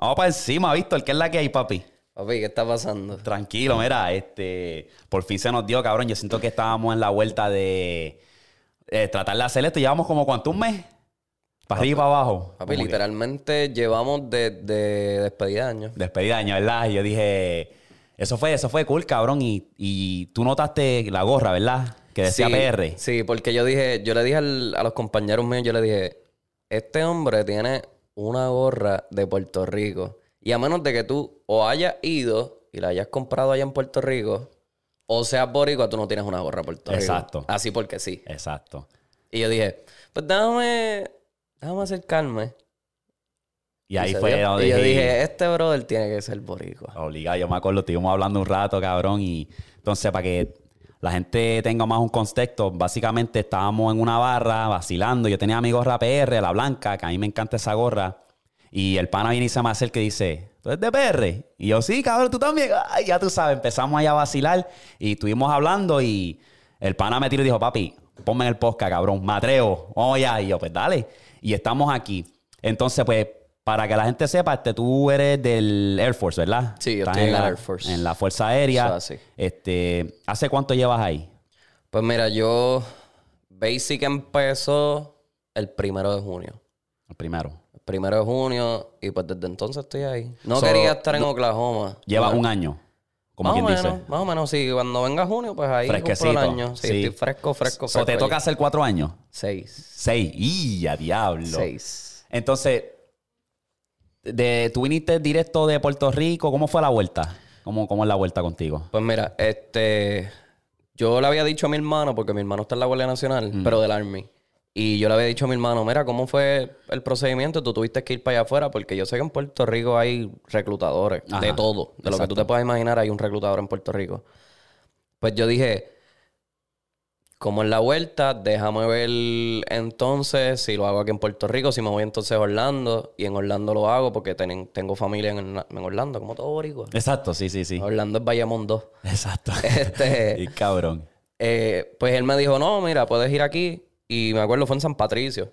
Vamos para encima, Víctor. ¿Qué es la que hay, papi? Papi, ¿qué está pasando? Tranquilo, mira, este, por fin se nos dio, cabrón. Yo siento que estábamos en la vuelta de eh, tratar de hacer esto. Llevamos como cuánto, un mes. Para arriba y para abajo. Papi, que- literalmente llevamos de, de despedida de año. Despedida de año, ¿verdad? Y yo dije, eso fue, eso fue cool, cabrón. Y, y tú notaste la gorra, ¿verdad? Que decía sí, PR. Sí, porque yo dije, yo le dije al- a los compañeros míos, yo le dije, este hombre tiene una gorra de Puerto Rico. Y a menos de que tú o hayas ido y la hayas comprado allá en Puerto Rico, o seas boricua, tú no tienes una gorra de Puerto Rico. Exacto. Así porque sí. Exacto. Y yo dije, pues déjame, déjame acercarme. Y ahí fue dio. donde Y yo dije, dije, este brother tiene que ser boricua. Obligado, yo me acuerdo, estuvimos hablando un rato, cabrón, y entonces para que la gente tenga más un contexto, básicamente estábamos en una barra vacilando, yo tenía mi gorra PR, la blanca, que a mí me encanta esa gorra, y el pana viene y se me acerca y dice, ¿tú eres de PR? Y yo, sí, cabrón, tú también, Ay, ya tú sabes, empezamos ahí a vacilar, y estuvimos hablando, y el pana me tiró y dijo, papi, ponme en el podcast, cabrón, me atrevo, vamos ya, y yo, pues dale, y estamos aquí. Entonces, pues, para que la gente sepa, este, tú eres del Air Force, ¿verdad? Sí, yo Estás estoy en la, Air Force. En la Fuerza Aérea. Eso así. Este, ¿Hace cuánto llevas ahí? Pues mira, yo Basic empezó el primero de junio. El primero. El primero de junio y pues desde entonces estoy ahí. No So, quería estar en Oklahoma. Llevas Bueno, un año. Como más quien o menos, dice. más o menos, sí. Cuando venga junio, pues ahí Fresquecito. el año. Sí, Sí. estoy fresco, fresco, So, fresco. ¿Te ahí. toca hacer cuatro años? Seis. Seis. ¡Y a diablo! Seis. Entonces, de, ¿tú viniste directo de Puerto Rico? ¿Cómo fue la vuelta? ¿Cómo, cómo es la vuelta contigo? Pues mira, este... Yo le había dicho a mi hermano, porque mi hermano está en la Guardia Nacional, pero del Army. Y yo le había dicho a mi hermano, mira, ¿cómo fue el procedimiento? Tú tuviste que ir para allá afuera, porque yo sé que en Puerto Rico hay reclutadores Ajá. de todo. De lo que tú te puedas imaginar, hay un reclutador en Puerto Rico. Pues yo dije, como en la vuelta, déjame ver entonces si lo hago aquí en Puerto Rico, si me voy entonces a Orlando. Y en Orlando lo hago porque ten- tengo familia en, en Orlando, como todo boricua. Exacto, sí, sí, sí. Orlando es Bayamón 2. Exacto. Este, y cabrón. eh, pues él me dijo, no, mira, puedes ir aquí. Y me acuerdo, fue en San Patricio.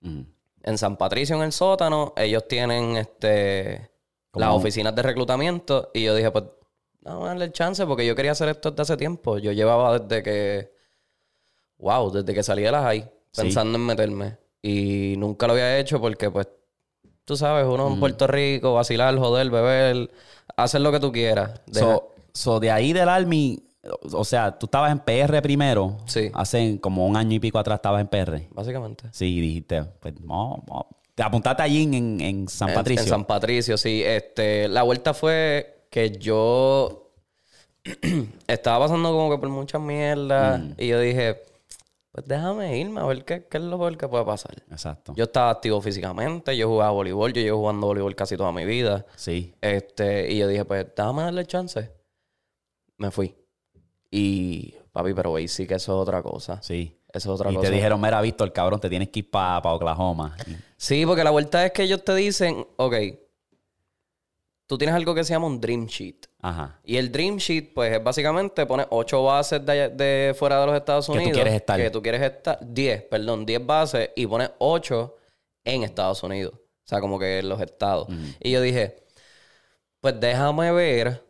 Mm. En San Patricio, en el sótano, ellos tienen este las oficinas de reclutamiento. Y yo dije, pues, a darle el chance porque yo quería hacer esto desde hace tiempo. Yo llevaba desde que, wow, desde que salí de las high, Sí. pensando en meterme. Y nunca lo había hecho porque, pues, tú sabes, uno Mm. en Puerto Rico, vacilar, joder, beber, hacer lo que tú quieras. So, so, de ahí del Army, o sea, tú estabas en PR primero. Sí. Hace como un año y pico atrás estabas en PR. básicamente. Sí, dijiste, pues no, no. Te apuntaste allí en, en- en San En- Patricio. En, San Patricio, sí. Este, la vuelta fue que yo estaba pasando como que por muchas mierdas Mm. y yo dije, pues déjame irme a ver qué, qué es lo peor que puede pasar. Exacto. Yo estaba activo físicamente, yo jugaba voleibol, yo llevo jugando voleibol casi toda mi vida. Sí. Este, y yo dije, pues déjame darle chance. Me fui. Y, papi, pero güey, sí que eso es otra cosa. Sí. Eso es otra y cosa. te dijeron, mira, Víctor, cabrón, te tienes que ir para Oklahoma. Y- Sí, porque la vuelta es que ellos te dicen, ok, tú tienes algo que se llama un Dream Sheet. Ajá. Y el Dream Sheet, pues es básicamente pones ocho bases de, de fuera de los Estados Que tú Unidos. quieres estar. Que tú quieres estar. 10, perdón, 10 bases y pones ocho en Estados Unidos. O sea, como que en los estados. Y yo dije, pues déjame ver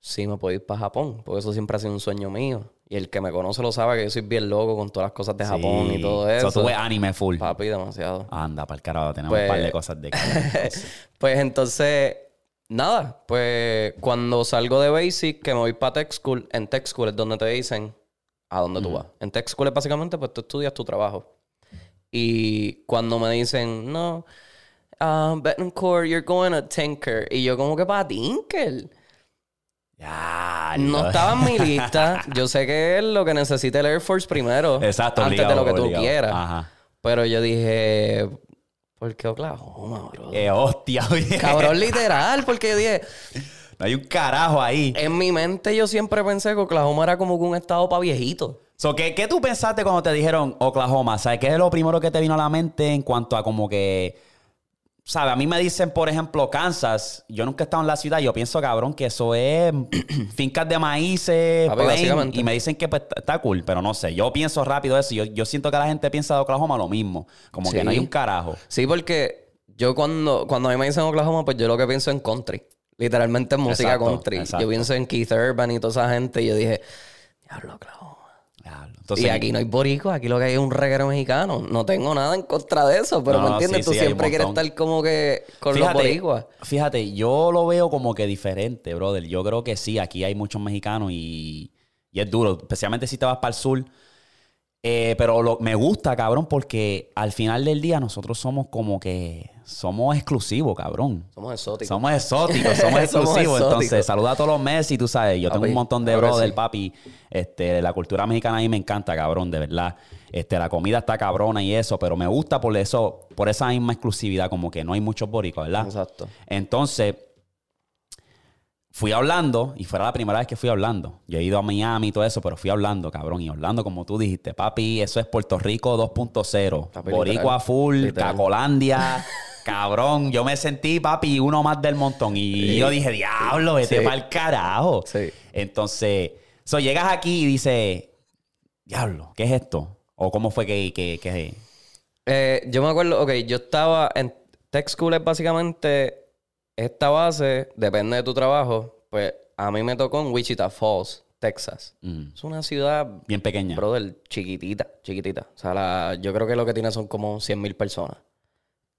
si me puedo ir para Japón. Porque eso siempre ha sido un sueño mío. Y el que me conoce lo sabe que yo soy bien loco con todas las cosas de Japón y todo eso. So, tú ves anime full. Papi, demasiado. Anda, para el carajo, tenemos Pues- un par de cosas de Pues entonces, nada, pues cuando salgo de Basic, que me voy para Tech School, en Tech School es donde te dicen a dónde tú vas. En Tech School es básicamente, pues tú estudias tu trabajo. Y cuando me dicen, no, um, Betancourt, you're going to Tinker. Y yo como que para Tinker. Ya, No estaba en mi lista. Yo sé que es lo que necesita el Air Force primero. Exacto, Antes obligado, de lo que obligado. tú quieras. Ajá. Pero yo dije, ¿Por qué Oklahoma, bro? ¡Qué hostia, oye! Cabrón, literal, porque dije, No hay un carajo ahí. en mi mente yo siempre pensé que Oklahoma era como un estado para viejitos. So, ¿qué, qué tú pensaste cuando te dijeron Oklahoma? ¿Sabes qué es lo primero que te vino a la mente en cuanto a como que... ¿Sabes? A mí me dicen, por ejemplo, Kansas. Yo nunca he estado en la ciudad. Yo pienso, cabrón, que eso es fincas de maíces, plain, básicamente. y me dicen que pues, está cool, pero no sé. Yo pienso rápido eso. Yo, yo siento que la gente piensa de Oklahoma lo mismo. Como que no hay un carajo. Sí, porque yo cuando, cuando a mí me dicen Oklahoma, pues yo lo que pienso en country. Literalmente en música Exacto, country. exacto. Yo pienso en Keith Urban y toda esa gente. Y yo dije, diablo, Oklahoma. Entonces, y aquí no hay boricos, aquí lo que hay es un reguero mexicano. No tengo nada en contra de eso, pero No, ¿me entiendes? sí, Tú sí, siempre quieres estar como que con los boricuas. Fíjate, yo lo veo como que diferente, brother. Yo creo que sí, aquí hay muchos mexicanos y, y es duro, especialmente si te vas para el sur. Eh, pero lo- me gusta, cabrón, porque al final del día nosotros somos como que somos exclusivos, cabrón. Somos exóticos. Somos exóticos, somos Somos exclusivos. Entonces, saluda a todos los Messi, tú sabes. Yo tengo un montón de brother, sí. papi. Este, la cultura mexicana a mí me encanta, cabrón, de verdad. Este, la comida está cabrona y eso, pero me gusta por eso, por esa misma exclusividad, como que no hay muchos boricos, ¿verdad? Exacto. Entonces, fui hablando, y fuera la primera vez que fui hablando. Yo he ido a Miami y todo eso, pero fui hablando, cabrón. Y Orlando, como tú dijiste, papi, eso es Puerto Rico 2.0. Papi, Boricua full, Literal. Cacolandia. Cabrón, yo me sentí, papi, uno más del montón. Y yo dije, diablo, vete Sí. para el carajo. Sí. Entonces, so, llegas aquí y dices, diablo, ¿qué es esto? ¿O cómo fue que, que, que- Eh, yo me acuerdo, ok, yo estaba en Tech School es básicamente esta base, depende de tu trabajo, pues a mí me tocó en Wichita Falls, Texas. Mm, Es una ciudad, bien pequeña? brother, chiquitita, chiquitita. O sea, la- yo creo que lo que tiene son como 100 mil personas.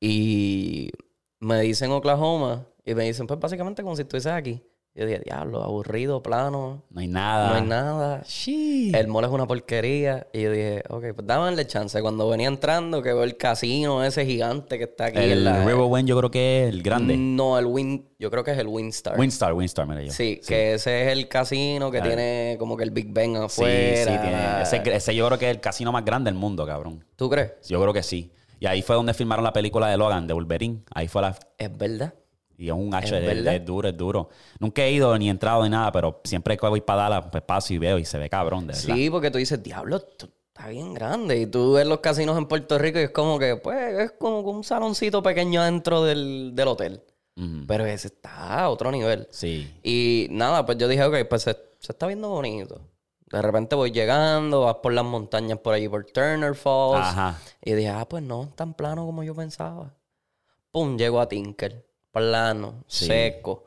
Y me dicen Oklahoma y me dicen, pues básicamente como si estuvieses aquí. Yo dije, diablo, aburrido, plano, No hay nada. no hay nada. Sí. El mall es una porquería. Y yo dije, ok, pues dábanle chance. Cuando venía entrando, que veo el casino ese gigante que está aquí en El la... Riverwind yo creo que es el grande. No, el Win... Yo creo que es el Winstar. Windstar, Windstar, mira yo. Sí, que ese es el casino que Claro. tiene como que el Big Ben Sí, afuera. sí, tiene. Ese, ese yo creo que es el casino más grande del mundo, cabrón. ¿Tú crees? Yo creo que sí. Y ahí fue donde filmaron la película de Logan, de Wolverine. Ahí fue la... Es verdad. Y es un H, ¿Es es, duro, es duro. Nunca he ido ni entrado ni nada, pero siempre que voy para Dallas, pues paso y veo y se ve cabrón, de verdad. Sí, porque tú dices, diablo, esto está bien grande. Y tú ves los casinos en Puerto Rico y es como que, pues, es como un saloncito pequeño dentro del, del hotel. Pero ese está a otro nivel. Sí. Y nada, pues yo dije, ok, pues se, se está viendo bonito. De repente voy llegando, vas por las montañas por allí, por Turner Falls. Ajá. Y dije, ah, pues no, tan plano como yo pensaba. Pum, llego a Tinker. Plano, Sí. seco,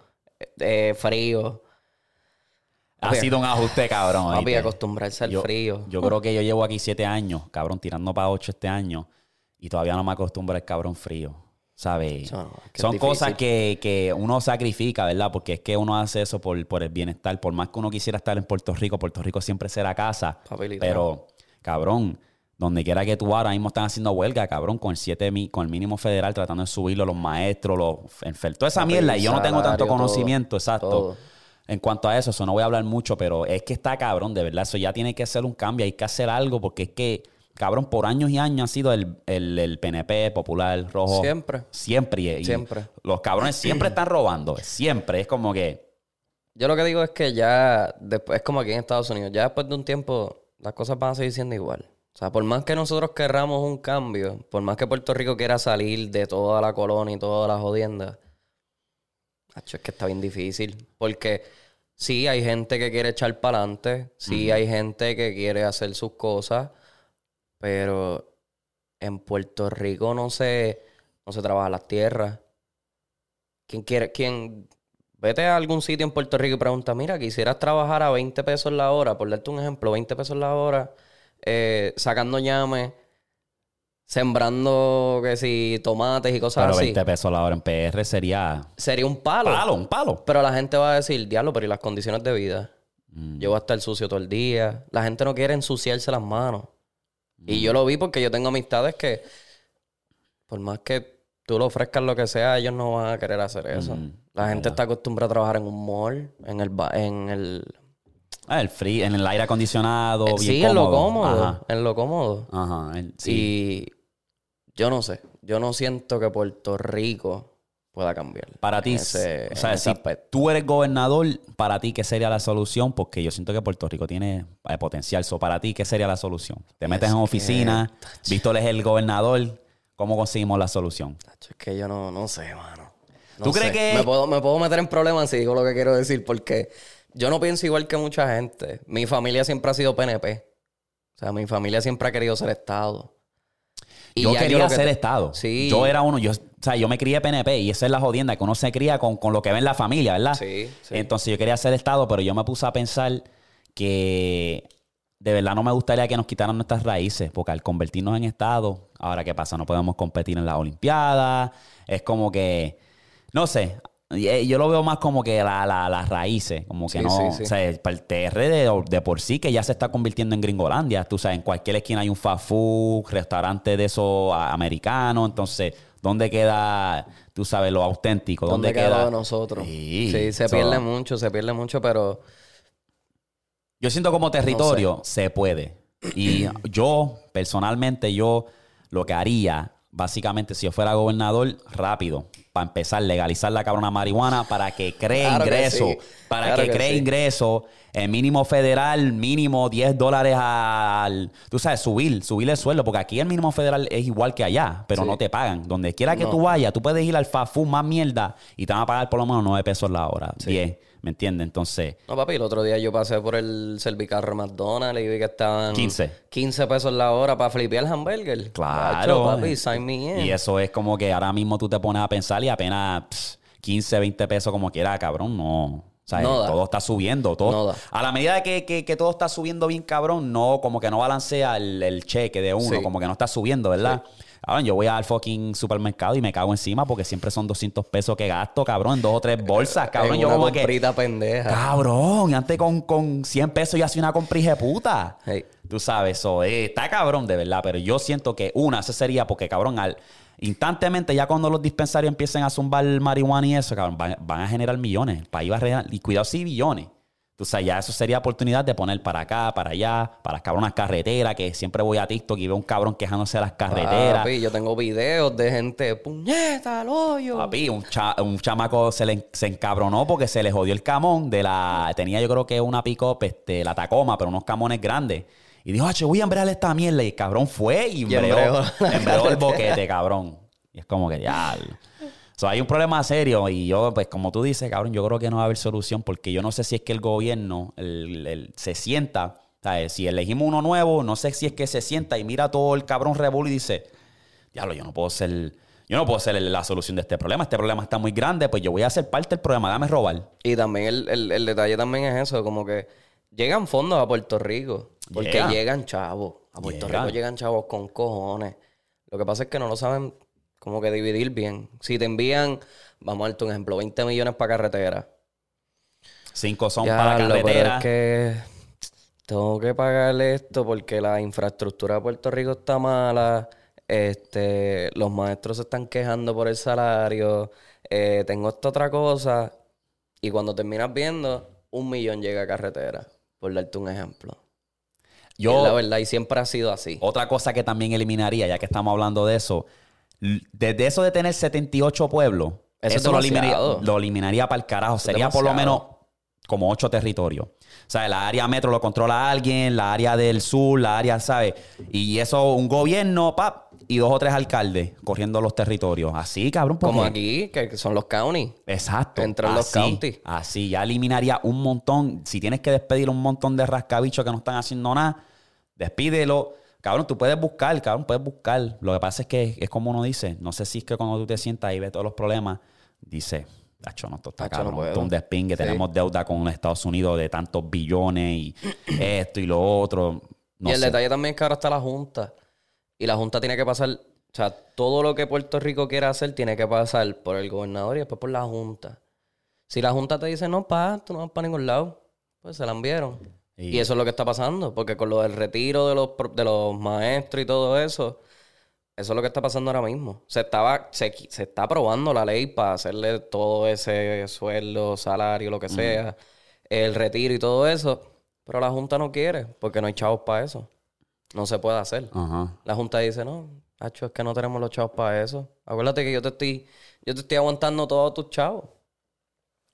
eh, frío. Ha sido un ajuste, cabrón. Papi, ¿oíste? acostumbrarse al Yo- frío. Yo creo que yo llevo aquí siete años, cabrón, tirando para ocho este año. Y todavía no me acostumbro al cabrón frío. ¿Sabes? Eso no, es que es Son cosas que, que uno sacrifica, ¿verdad? Porque es que uno hace eso por, por el bienestar. Por más que uno quisiera estar en Puerto Rico, Puerto Rico siempre será casa. Pero, cabrón, donde quiera que tú ahora mismo están haciendo huelga, cabrón, con el, siete mi- con el mínimo federal, tratando de subirlo los maestros, los enfermos, toda esa mierda. Y yo no tengo tanto todo, conocimiento, exacto. todo. En cuanto a eso, eso no voy a hablar mucho, pero es que está cabrón, de verdad. Eso ya tiene que ser un cambio, hay que hacer algo, porque es que, cabrón, por años y años ha sido el, el, el PNP, Popular, Rojo. Siempre. Siempre. y- y Siempre. Los cabrones siempre están robando. Siempre. Es como que. Yo lo que digo es que ya, después, es como aquí en Estados Unidos, ya después de un tiempo, las cosas van a seguir siendo igual. O sea, por más que nosotros querramos un cambio, por más que Puerto Rico quiera salir de toda la colonia y todas las jodiendas, acho, es que está bien difícil. Porque sí hay gente que quiere echar para adelante, sí hay gente que quiere hacer sus cosas, pero en Puerto Rico no se, no se trabaja las tierras. ¿Quién quiere, quién, vete a algún sitio en Puerto Rico y pregunta, mira, quisieras trabajar a 20 pesos la hora, por darte un ejemplo, 20 pesos la hora, eh, sacando llames, sembrando, que si, tomates y cosas Pero así. 20 pesos la hora en PR sería. Sería un palo. Palo, un palo. Pero la gente va a decir, diablo, pero ¿y las condiciones de vida? Mm. Yo voy a estar sucio todo el día. La gente no quiere ensuciarse las manos. Y yo lo vi porque yo tengo amistades que, por más que tú le ofrezcas lo que sea, ellos no van a querer hacer eso. Mm, La gente está acostumbrada a trabajar en un mall, en el... En el Ah, el free, en el aire acondicionado. bien sí, en lo cómodo. Ajá. En lo cómodo. Ajá. el- sí. Y yo no sé. yo no siento que Puerto Rico pueda cambiar. Para ti, ese- o sea, si tú eres gobernador, para ti, ¿qué sería la solución? Porque yo siento que Puerto Rico tiene eh, potencial. So, para ti, ¿qué sería la solución? Te metes en oficina, Víctor es el gobernador, ¿cómo conseguimos la solución? Tacho, Es que yo no, no sé, mano. No ¿Tú crees que- Me puedo, me puedo meter en problemas si digo lo que quiero decir, porque yo no pienso igual que mucha gente. Mi familia siempre ha sido PNP. O sea, mi familia siempre ha querido ser Estado. Y yo quería ser te- Estado. Sí. Yo era uno, yo, o sea, yo me crié PNP y esa es la jodienda, que uno se cría con, con lo que ve en la familia, ¿verdad? Sí, sí. Entonces yo quería ser Estado, pero yo me puse a pensar que de verdad no me gustaría que nos quitaran nuestras raíces, porque al convertirnos en Estado, ahora qué pasa, no podemos competir en las Olimpiadas, es como que, no sé, yo lo veo más como que la- la- las raíces, como que Sí, no, sí, sí. o sea, para el TR de, de por sí que ya se está convirtiendo en Gringolandia, tú sabes, en cualquier esquina hay un fast food, restaurante de esos americanos, entonces, ¿dónde queda, tú sabes, lo auténtico? ¿Dónde, ¿Dónde queda nosotros? Sí, se so- pierde mucho, se pierde mucho, pero Yo siento como territorio se puede. Y yo, personalmente, yo lo que haría, básicamente, si yo fuera gobernador, rápido, para empezar, legalizar la cabrona marihuana para que cree Claro que ingreso. sí. Para Claro que, que cree sí. ingreso. El mínimo federal, mínimo 10 dólares al. Tú sabes, subir, subir el sueldo. Porque aquí el mínimo federal es igual que allá, pero Sí. no te pagan. Donde quiera que No. tú vayas, tú puedes ir al fast food más mierda y te van a pagar por lo menos 9 pesos la hora. 10. ¿Me entiendes? Entonces. No, papi, el otro día yo pasé por el servicarro McDonald's y vi que estaban 15. 15 pesos la hora para flipear el hamburger. Claro. Tacho, papi, sign me in. Y eso es como que ahora mismo tú te pones a pensar y apenas pss, 15, 20 pesos como quiera, cabrón, no. O sea, No da. todo está subiendo. Todo, No. A la medida que, que- que todo está subiendo bien, cabrón, no, como que no balancea el, el cheque de uno, Sí. como que no está subiendo, ¿verdad? Cabrón, yo voy al fucking supermercado y me cago encima porque siempre son 200 pesos que gasto, cabrón, en dos o tres bolsas, cabrón. En yo una como que, pendeja. cabrón, antes con, con 100 pesos yo hacía una comprija de puta. Hey. Tú sabes, eso eh, está cabrón de verdad, pero yo siento que una, ese sería porque, cabrón, al instantemente ya cuando los dispensarios empiecen a zumbar marihuana y eso, cabrón, van, van a generar millones. El país va a generar, y cuidado, sí, billones. Tú sabes, ya eso sería oportunidad de poner para acá, para allá, para las cabronas carreteras, que siempre voy a TikTok y veo un cabrón quejándose de las carreteras. Papi, yo tengo videos de gente, puñeta, al hoyo. Papi, un, cha- un chamaco se, le, se encabronó porque se le jodió el camón de la... Tenía yo creo que una pick-up, este, la Tacoma, pero unos camones grandes. Y dijo, che, voy a embrear esta mierda. Y el cabrón fue y embreó, embreó embreó el boquete, cabrón. Y es como que, ya... So, hay un problema serio y yo, pues como tú dices, cabrón, yo creo que no va a haber solución porque yo no sé si es que el gobierno el- el- se sienta, ¿sabes? Si elegimos uno nuevo, no sé si es que se sienta y mira todo el cabrón revuelo y dice, diablo, yo no puedo ser, yo no puedo ser la solución de este problema. Este problema está muy grande, pues yo voy a ser parte del problema, dame robar. Y también el, el- el detalle también es eso, como que llegan fondos a Puerto Rico. Porque Llega. llegan chavos. A Puerto. Rico llegan chavos con cojones. Lo que pasa es que no lo saben como que dividir bien. Si te envían, vamos a darte un ejemplo, 20 millones para carretera. Cinco son Ya, para lo, carretera. es que tengo que pagarle esto porque la infraestructura de Puerto Rico está mala. Este, los maestros se están quejando por el salario. eh, tengo esta otra cosa. Y cuando terminas viendo, un millón llega a carretera. Por darte un ejemplo. Y Yo, la verdad, y siempre ha sido así. otra cosa que también eliminaría, ya que estamos hablando de eso, desde eso de tener 78 pueblos, Eso eso, es lo, eliminaría, lo eliminaría para el carajo. Sería por lo menos como ocho territorios. O sea, la área metro lo controla alguien, la área del sur, la área, ¿sabes? Y eso, un gobierno, pap, y dos o tres alcaldes corriendo los territorios. Así, cabrón. Como aquí, que son los counties. Exacto. Entran los counties. Así, ya eliminaría un montón. Si tienes que despedir un montón de rascabichos que no están haciendo nada, despídelo. Cabrón, tú puedes buscar, cabrón, puedes buscar. Lo que pasa es que es como uno dice. No sé si es que cuando tú te sientas y ves todos los problemas, dice, Tacho, no, esto está Tacho, cabrón. puedo". Esto es un despingue. Sí. Tenemos deuda con Estados Unidos de tantos billones y esto y lo otro. No y el sé. detalle también es que ahora está la Junta. Y la Junta tiene que pasar, o sea, todo lo que Puerto Rico quiera hacer tiene que pasar por el gobernador y después por la Junta. Si la Junta te dice, no, pa, tú no vas para ningún lado, pues se la enviaron. Y- Y eso es lo que está pasando, porque con lo del retiro de los, de los maestros y todo eso, eso es lo que está pasando ahora mismo. Se, estaba, se, se está aprobando la ley para hacerle todo ese sueldo, salario, lo que sea, el retiro y todo eso, pero la Junta no quiere, porque no hay chavos para eso. No se puede hacer. La Junta dice, no, Hacho, es que no tenemos los chavos para eso. Acuérdate que yo te estoy, yo te estoy aguantando todos tus chavos.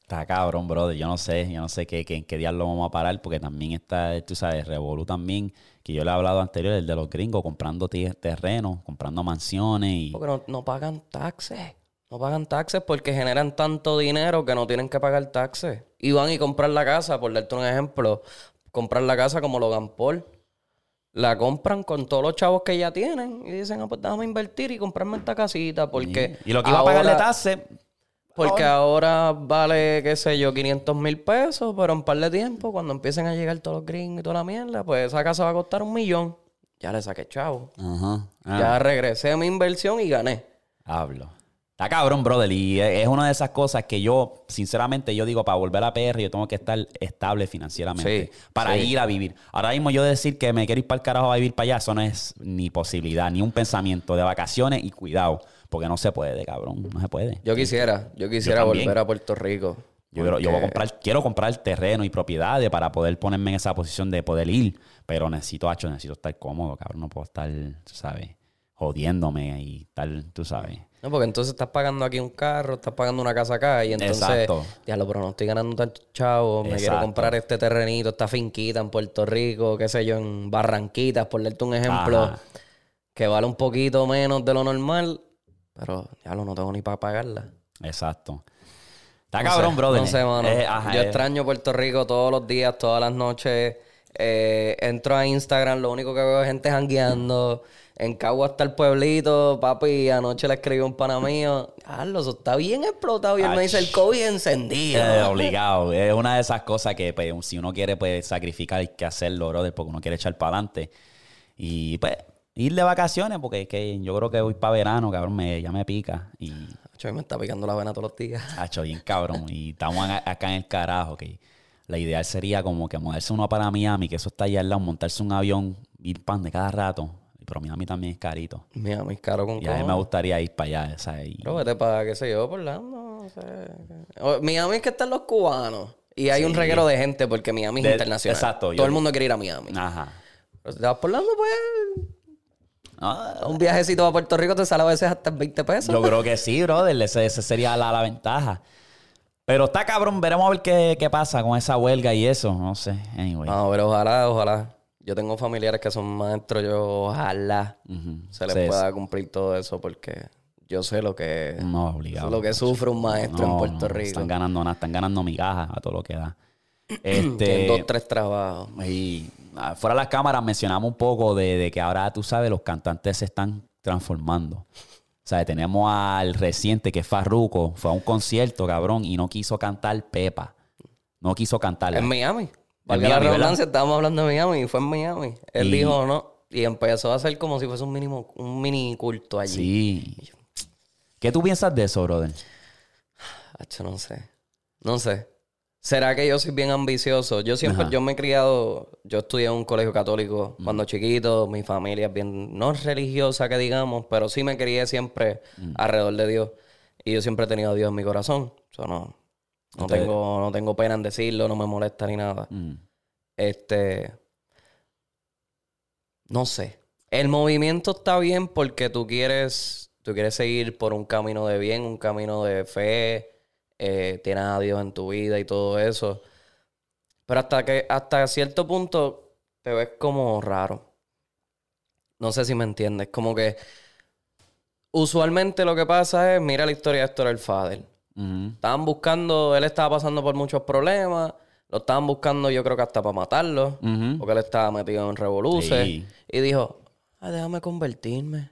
Está cabrón, brother. Yo no sé, yo no sé qué, qué, en qué día lo vamos a parar, porque también está, tú sabes, Revolu también, que yo le he hablado anterior, el de los gringos, comprando terrenos, comprando mansiones y... Porque no, no pagan taxes. No pagan taxes porque generan tanto dinero que no tienen que pagar taxes. Y van y compran la casa, por darte un ejemplo, comprar la casa como Logan Paul. La compran con todos los chavos que ya tienen y dicen, ah, pues déjame invertir y comprarme esta casita porque... y lo que iba a pagar de ahora- taxes, Porque ahora vale, qué sé yo, 500 mil pesos, pero en par de tiempo, cuando empiecen a llegar todos los gringos y toda la mierda, pues esa casa va a costar un millón. Ya le saqué chavo. Ajá. Ah, Ya regresé a mi inversión y gané. Hablo. Está cabrón, brother. Y es una de esas cosas que yo, sinceramente, yo digo, para volver a PR, yo tengo que estar estable financieramente. Sí, para sí. ir a vivir. Ahora mismo yo decir que me quiero ir para el carajo a vivir para allá, eso no es ni posibilidad, ni un pensamiento de vacaciones y cuidado. Porque no se puede, cabrón. No se puede. Yo quisiera, yo quisiera volver a Puerto Rico. Yo, quiero- yo voy a porque- comprar, quiero comprar terreno y propiedades para poder ponerme en esa posición de poder ir. Pero necesito, hacho, necesito estar cómodo, cabrón. No puedo estar, tú sabes, jodiéndome y tal, tú sabes. No, porque entonces estás pagando aquí un carro, estás pagando una casa acá y entonces, Exacto. diablo, pero no estoy ganando tanto chavo, me quiero comprar este terrenito, esta finquita en Puerto Rico, qué sé yo, en Barranquitas, por darte un ejemplo, Ajá. que vale un poquito menos de lo normal, pero diablo, no tengo ni para pagarla. Exacto. Está No cabrón, sé, brother. No sé, mano. Eh, ajá, Yo eh. extraño Puerto Rico todos los días, todas las noches. Eh, entro a Instagram, lo único que veo es gente jangueando. En Cagua está el pueblito, papi. Anoche le escribí un pana mío. Carlos, eso está bien explotado. Y él me dice, el COVID encendido. Eh, obligado. Es una de esas cosas que pues, si uno quiere pues, sacrificar, hay que hacerlo, brother, porque uno quiere echar para adelante. Y pues, ir de vacaciones, porque es que yo creo que voy para verano, cabrón, me, ya me pica. Y, Chacho, me está picando la vena todos los días. hacho, bien cabrón. Y estamos acá en el carajo, que la ideal sería como que moverse uno para Miami, que eso está allá al lado, montarse un avión, ir pan de cada rato. Pero Miami también es carito. Mira, muy caro con Y a mí me gustaría ir para allá, ¿sabes? Y- Pero vete para, qué sé yo, por Orlando, no sé. Miami es que están los cubanos. Y hay un reguero de gente porque Miami es De- internacional. exacto, Todo yo- el mundo quiere ir a Miami. Ajá. Pero si te vas por Orlando, pues... Ah, Un viajecito a Puerto Rico te sale a veces hasta en 20 pesos. Yo creo que sí, brother. Ese, ese sería la, la ventaja. Pero está cabrón. Veremos a ver qué, qué pasa con esa huelga y eso. No sé. Anyway. No, pero ojalá, ojalá. Yo tengo familiares que son maestros, yo ojalá se les Sí, pueda cumplir todo eso porque yo sé lo que, No, obligado. lo que sufre un maestro en Puerto no, Rico. Están ganando nada. Están ganando migajas a todo lo que da. Este... dos, tres trabajos. Y ah, fuera de las cámaras mencionamos un poco de, de que ahora, tú sabes, los cantantes se están transformando. O sea, tenemos al reciente que es Farruko, fue a un concierto, cabrón, y no quiso cantar Pepa. No quiso cantarla. En Miami. Valga Miami, la redundancia, estábamos hablando de Miami y fue en Miami. Él Y- dijo no. Y empezó a hacer como si fuese un mínimo, un mini culto allí. Sí. ¿Qué tú piensas de eso, brother? Hacho, no sé. No sé. ¿Será que yo soy bien ambicioso? Yo siempre, Ajá. yo me he criado, yo estudié en un colegio católico cuando chiquito, mi familia es bien, no religiosa que digamos, pero sí me crié siempre alrededor de Dios. Y yo siempre he tenido a Dios en mi corazón. No, no, No te- tengo, no tengo pena en decirlo, no me molesta ni nada. Mm. Este. No sé. El movimiento está bien porque tú quieres. Tú quieres seguir por un camino de bien, un camino de fe. Eh, tienes a Dios en tu vida y todo eso. Pero hasta que, hasta cierto punto, te ves como raro. No sé si me entiendes. Como que. Usualmente lo que pasa es, mira la historia de Héctor el Fader. Estaban buscando, él estaba pasando por muchos problemas. Lo estaban buscando, yo creo que hasta para matarlo. Porque él estaba metido en revoluces. Sí. Y dijo, "Ay, déjame convertirme.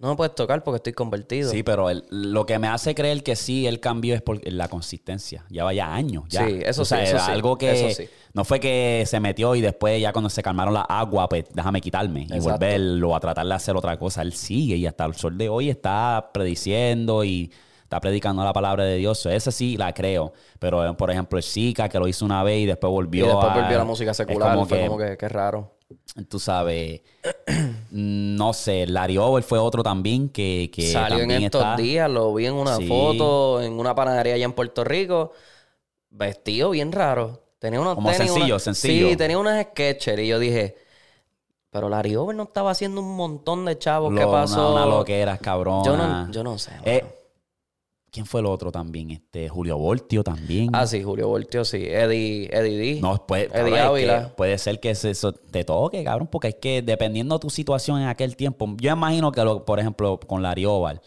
No me puedes tocar porque estoy convertido. Sí, pero el- lo que me hace creer que sí, él cambió es por la consistencia. Lleva ya años. Ya. Sí, eso O sea, sí, eso era sí, Algo que eso sí. no fue que se metió y después ya cuando se calmaron las aguas, pues déjame quitarme y volverlo a tratar de hacer otra cosa. Él sigue y hasta el sol de hoy está prediciendo y está predicando la palabra de Dios. Esa sí la creo. Pero, eh, por ejemplo, el Zika, que lo hizo una vez y después y volvió después a... volvió a la música secular. como fue que- como que, raro. tú sabes, no sé, Larry Over fue otro también que, que Salió en estos está- días, lo vi en una Sí. foto, en una panadería allá en Puerto Rico. Vestido bien raro. Tenía unos Como tenis, sencillo, sencillo. Sí, tenía unas Skechers. Y yo dije, Pero Larry Over no estaba haciendo un montón de chavos. ¿Qué pasó? Una, una loquera, cabrón. yo, no, yo no sé. Eh. ¿Quién fue el otro también? Este, Julio Voltio también. ah, sí, Julio Voltio, sí. Eddie, Eddie D. No, puede, Eddie cabrón, es que puede ser que eso- eso te toque, cabrón, porque es que dependiendo de tu situación en aquel tiempo, yo imagino que, lo- por ejemplo, con Larry Oval,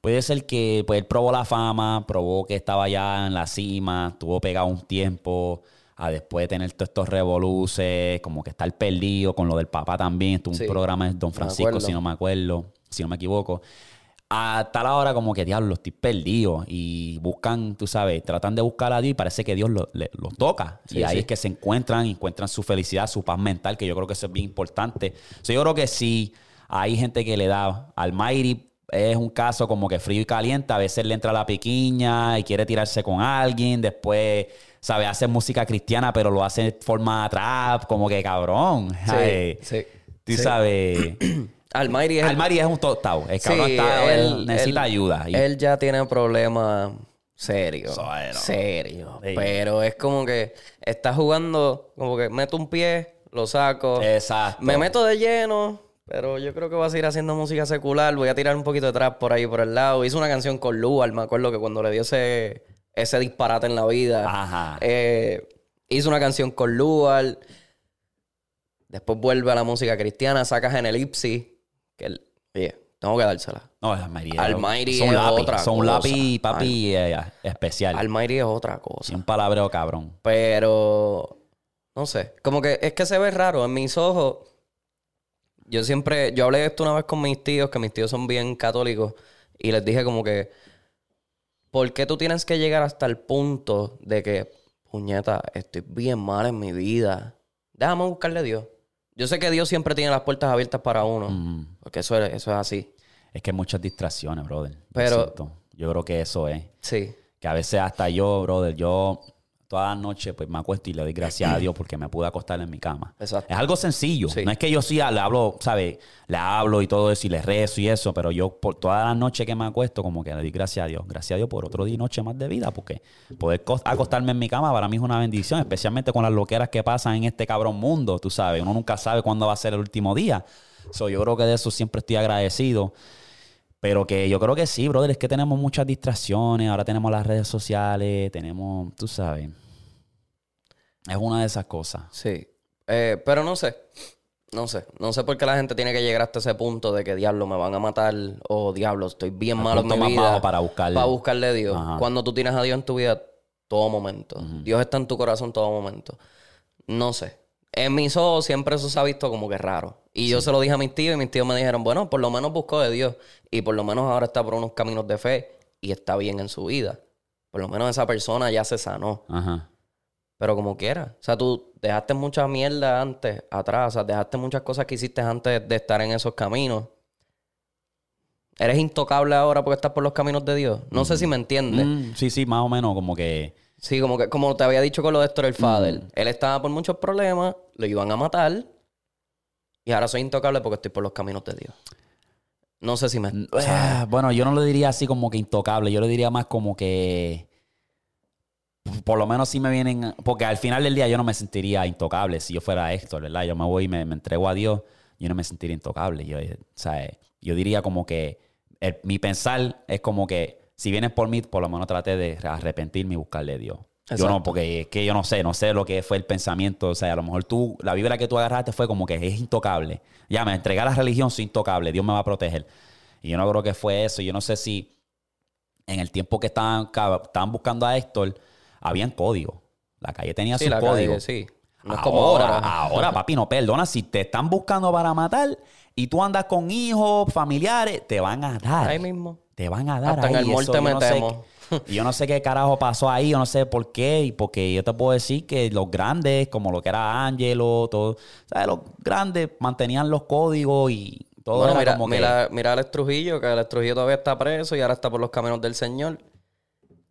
puede ser que pues, él probó la fama, probó que estaba ya en la cima, estuvo pegado un tiempo, a después de tener todos estos revoluces, como que estar perdido con lo del papá también, estuvo Sí, un programa de Don Francisco, si no me acuerdo, si no me equivoco. A tal hora como que, diablo, estoy perdido. Y buscan, tú sabes, tratan de buscar a Dios y parece que Dios lo- los toca. Sí, y ahí sí. es que se encuentran, encuentran su felicidad, su paz mental, que yo creo que eso es bien importante. So, yo creo que si hay gente que le da al Mighty, es un caso como que frío y caliente. A veces le entra la piquiña y quiere tirarse con alguien. Después, ¿sabes? Hace música cristiana, pero lo hace de forma trap, como que cabrón. Ay, sí. Tú sí. sabes. Almighty es es un tostado. El Sí, cabrón está, él- él necesita él- ayuda. Y- Él ya tiene problemas serios. Serios. Sí. Pero es como que está jugando, como que meto un pie, lo saco. Exacto. Me meto de lleno, pero yo creo que voy a seguir haciendo música secular. Voy a tirar un poquito de trap por ahí, por el lado. Hice una canción con Lual, me acuerdo que cuando le dio ese, ese disparate en la vida. Ajá. eh, hice una canción con Lual. Después vuelve a la música cristiana, sacas en el Ipsy. Que el- oye, tengo que dársela. No, es- Almighty son es lápiz, otra Son cosa. lápiz, papi, eh, especial. Almighty es otra cosa. un palabreo cabrón. Pero, no sé, como que es que se ve raro en mis ojos. Yo siempre, yo hablé de esto una vez con mis tíos, que mis tíos son bien católicos, y les dije como que, ¿por qué tú tienes que llegar hasta el punto de que, puñeta, estoy bien mal en mi vida? Déjame buscarle a Dios. Yo sé que Dios siempre tiene las puertas abiertas para uno, Mm. porque eso es, eso es así. Es que hay muchas distracciones, brother. Pero-. Yo creo que eso es. Sí, Que a veces hasta yo, brother, yo todas las noches pues me acuesto y le doy gracias a Dios porque me pude acostar en mi cama. Exacto. Es algo sencillo. Sí. No es que yo sí le hablo, ¿sabes? Le hablo y todo eso y le rezo y eso, pero yo por todas las noches que me acuesto como que le doy gracias a Dios. Gracias a Dios por otro día y noche más de vida porque poder cos- acostarme en mi cama para mí es una bendición, especialmente con las loqueras que pasan en este cabrón mundo, tú sabes. Uno nunca sabe cuándo va a ser el último día. So, yo creo que de eso siempre estoy agradecido. Pero que yo creo que sí, brother, es que tenemos muchas distracciones. Ahora tenemos las redes sociales, tenemos, tú sabes. Es una de esas cosas. Sí. Eh, pero no sé. No sé. No sé por qué la gente tiene que llegar hasta ese punto de que diablo me van a matar o diablo estoy bien El malo en mi más vida. bajo para buscar- Para buscarle a Dios. Ajá. Cuando tú tienes a Dios en tu vida, todo momento. Dios está en tu corazón todo momento. No sé. En mis ojos siempre eso se ha visto como que raro. Y yo se lo dije a mis tíos y mis tíos me dijeron, bueno, por lo menos buscó de Dios. Y por lo menos ahora está por unos caminos de fe y está bien en su vida. Por lo menos esa persona ya se sanó. Ajá. Pero como quiera. O sea, tú dejaste mucha mierda antes, atrás. O sea, dejaste muchas cosas que hiciste antes de estar en esos caminos. Eres intocable ahora porque estás por los caminos de Dios. No sé si me entiendes. Mm, sí, sí, más o menos como que... Sí, como que como te había dicho con lo de Héctor el Fader. Mm. Él estaba por muchos problemas, lo iban a matar. Y ahora soy intocable porque estoy por los caminos de Dios. No sé si me... o sea, Ah, bueno, yo no lo diría así como que intocable. Yo lo diría más como que... Por lo menos si me vienen... Porque al final del día yo no me sentiría intocable si yo fuera Héctor, ¿verdad? Yo me voy y me, me entrego a Dios. Yo no me sentiría intocable. Yo, eh, o sea, eh, yo diría como que... el- mi pensar es como que... Si vienes por mí, por lo menos trate de arrepentirme y buscarle a Dios. Yo no, porque es que yo no sé, no sé lo que fue el pensamiento. O sea, a lo mejor tú, la vibra que tú agarraste fue como que es intocable. Ya, me entregué a la religión, soy intocable, Dios me va a proteger. Y yo no creo que fue eso. Yo no sé si en el tiempo que estaban, estaban buscando a Héctor, habían código. La calle tenía sí, la códigos. calle, sí. No es ahora, como ahora. ahora, papi, no perdona. Si te están buscando para matar y tú andas con hijos, familiares, te van a dar. Ahí mismo. Te van a dar Hasta en ahí. el mall Eso te yo no sé metemos. y yo no sé qué carajo pasó ahí, yo no sé por qué, y porque yo te puedo decir que los grandes, como lo que era Angelo, todo, ¿sabes? Los grandes mantenían los códigos y todo Bueno, era mira, como que... mira, mira a Alex Trujillo, que Alex Trujillo todavía está preso y ahora está por los caminos del Señor.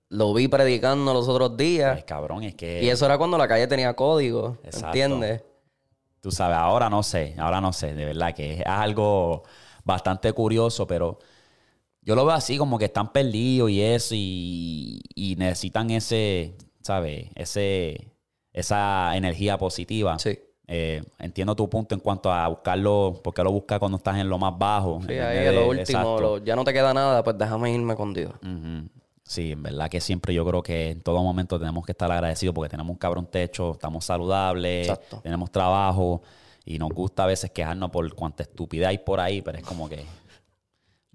Lo vi predicando los otros días. Ay, cabrón, es que... Y eso era cuando la calle tenía código. Exacto. ¿Entiendes? Tú sabes, ahora no sé, ahora no sé, de verdad que es algo bastante curioso, pero yo lo veo así como que están perdidos y eso, y, y necesitan ese, ¿sabes? Ese, esa energía positiva. Sí. Eh, entiendo tu punto en cuanto a buscarlo, porque lo buscas cuando estás en lo más bajo. Sí, ahí es lo de- último. lo- ya no te queda nada, pues déjame irme con Dios. Sí, en verdad que siempre yo creo que en todo momento tenemos que estar agradecidos porque tenemos un cabrón techo, estamos saludables, Exacto. tenemos trabajo y nos gusta a veces quejarnos por cuánta estupidez hay por ahí, pero es como que,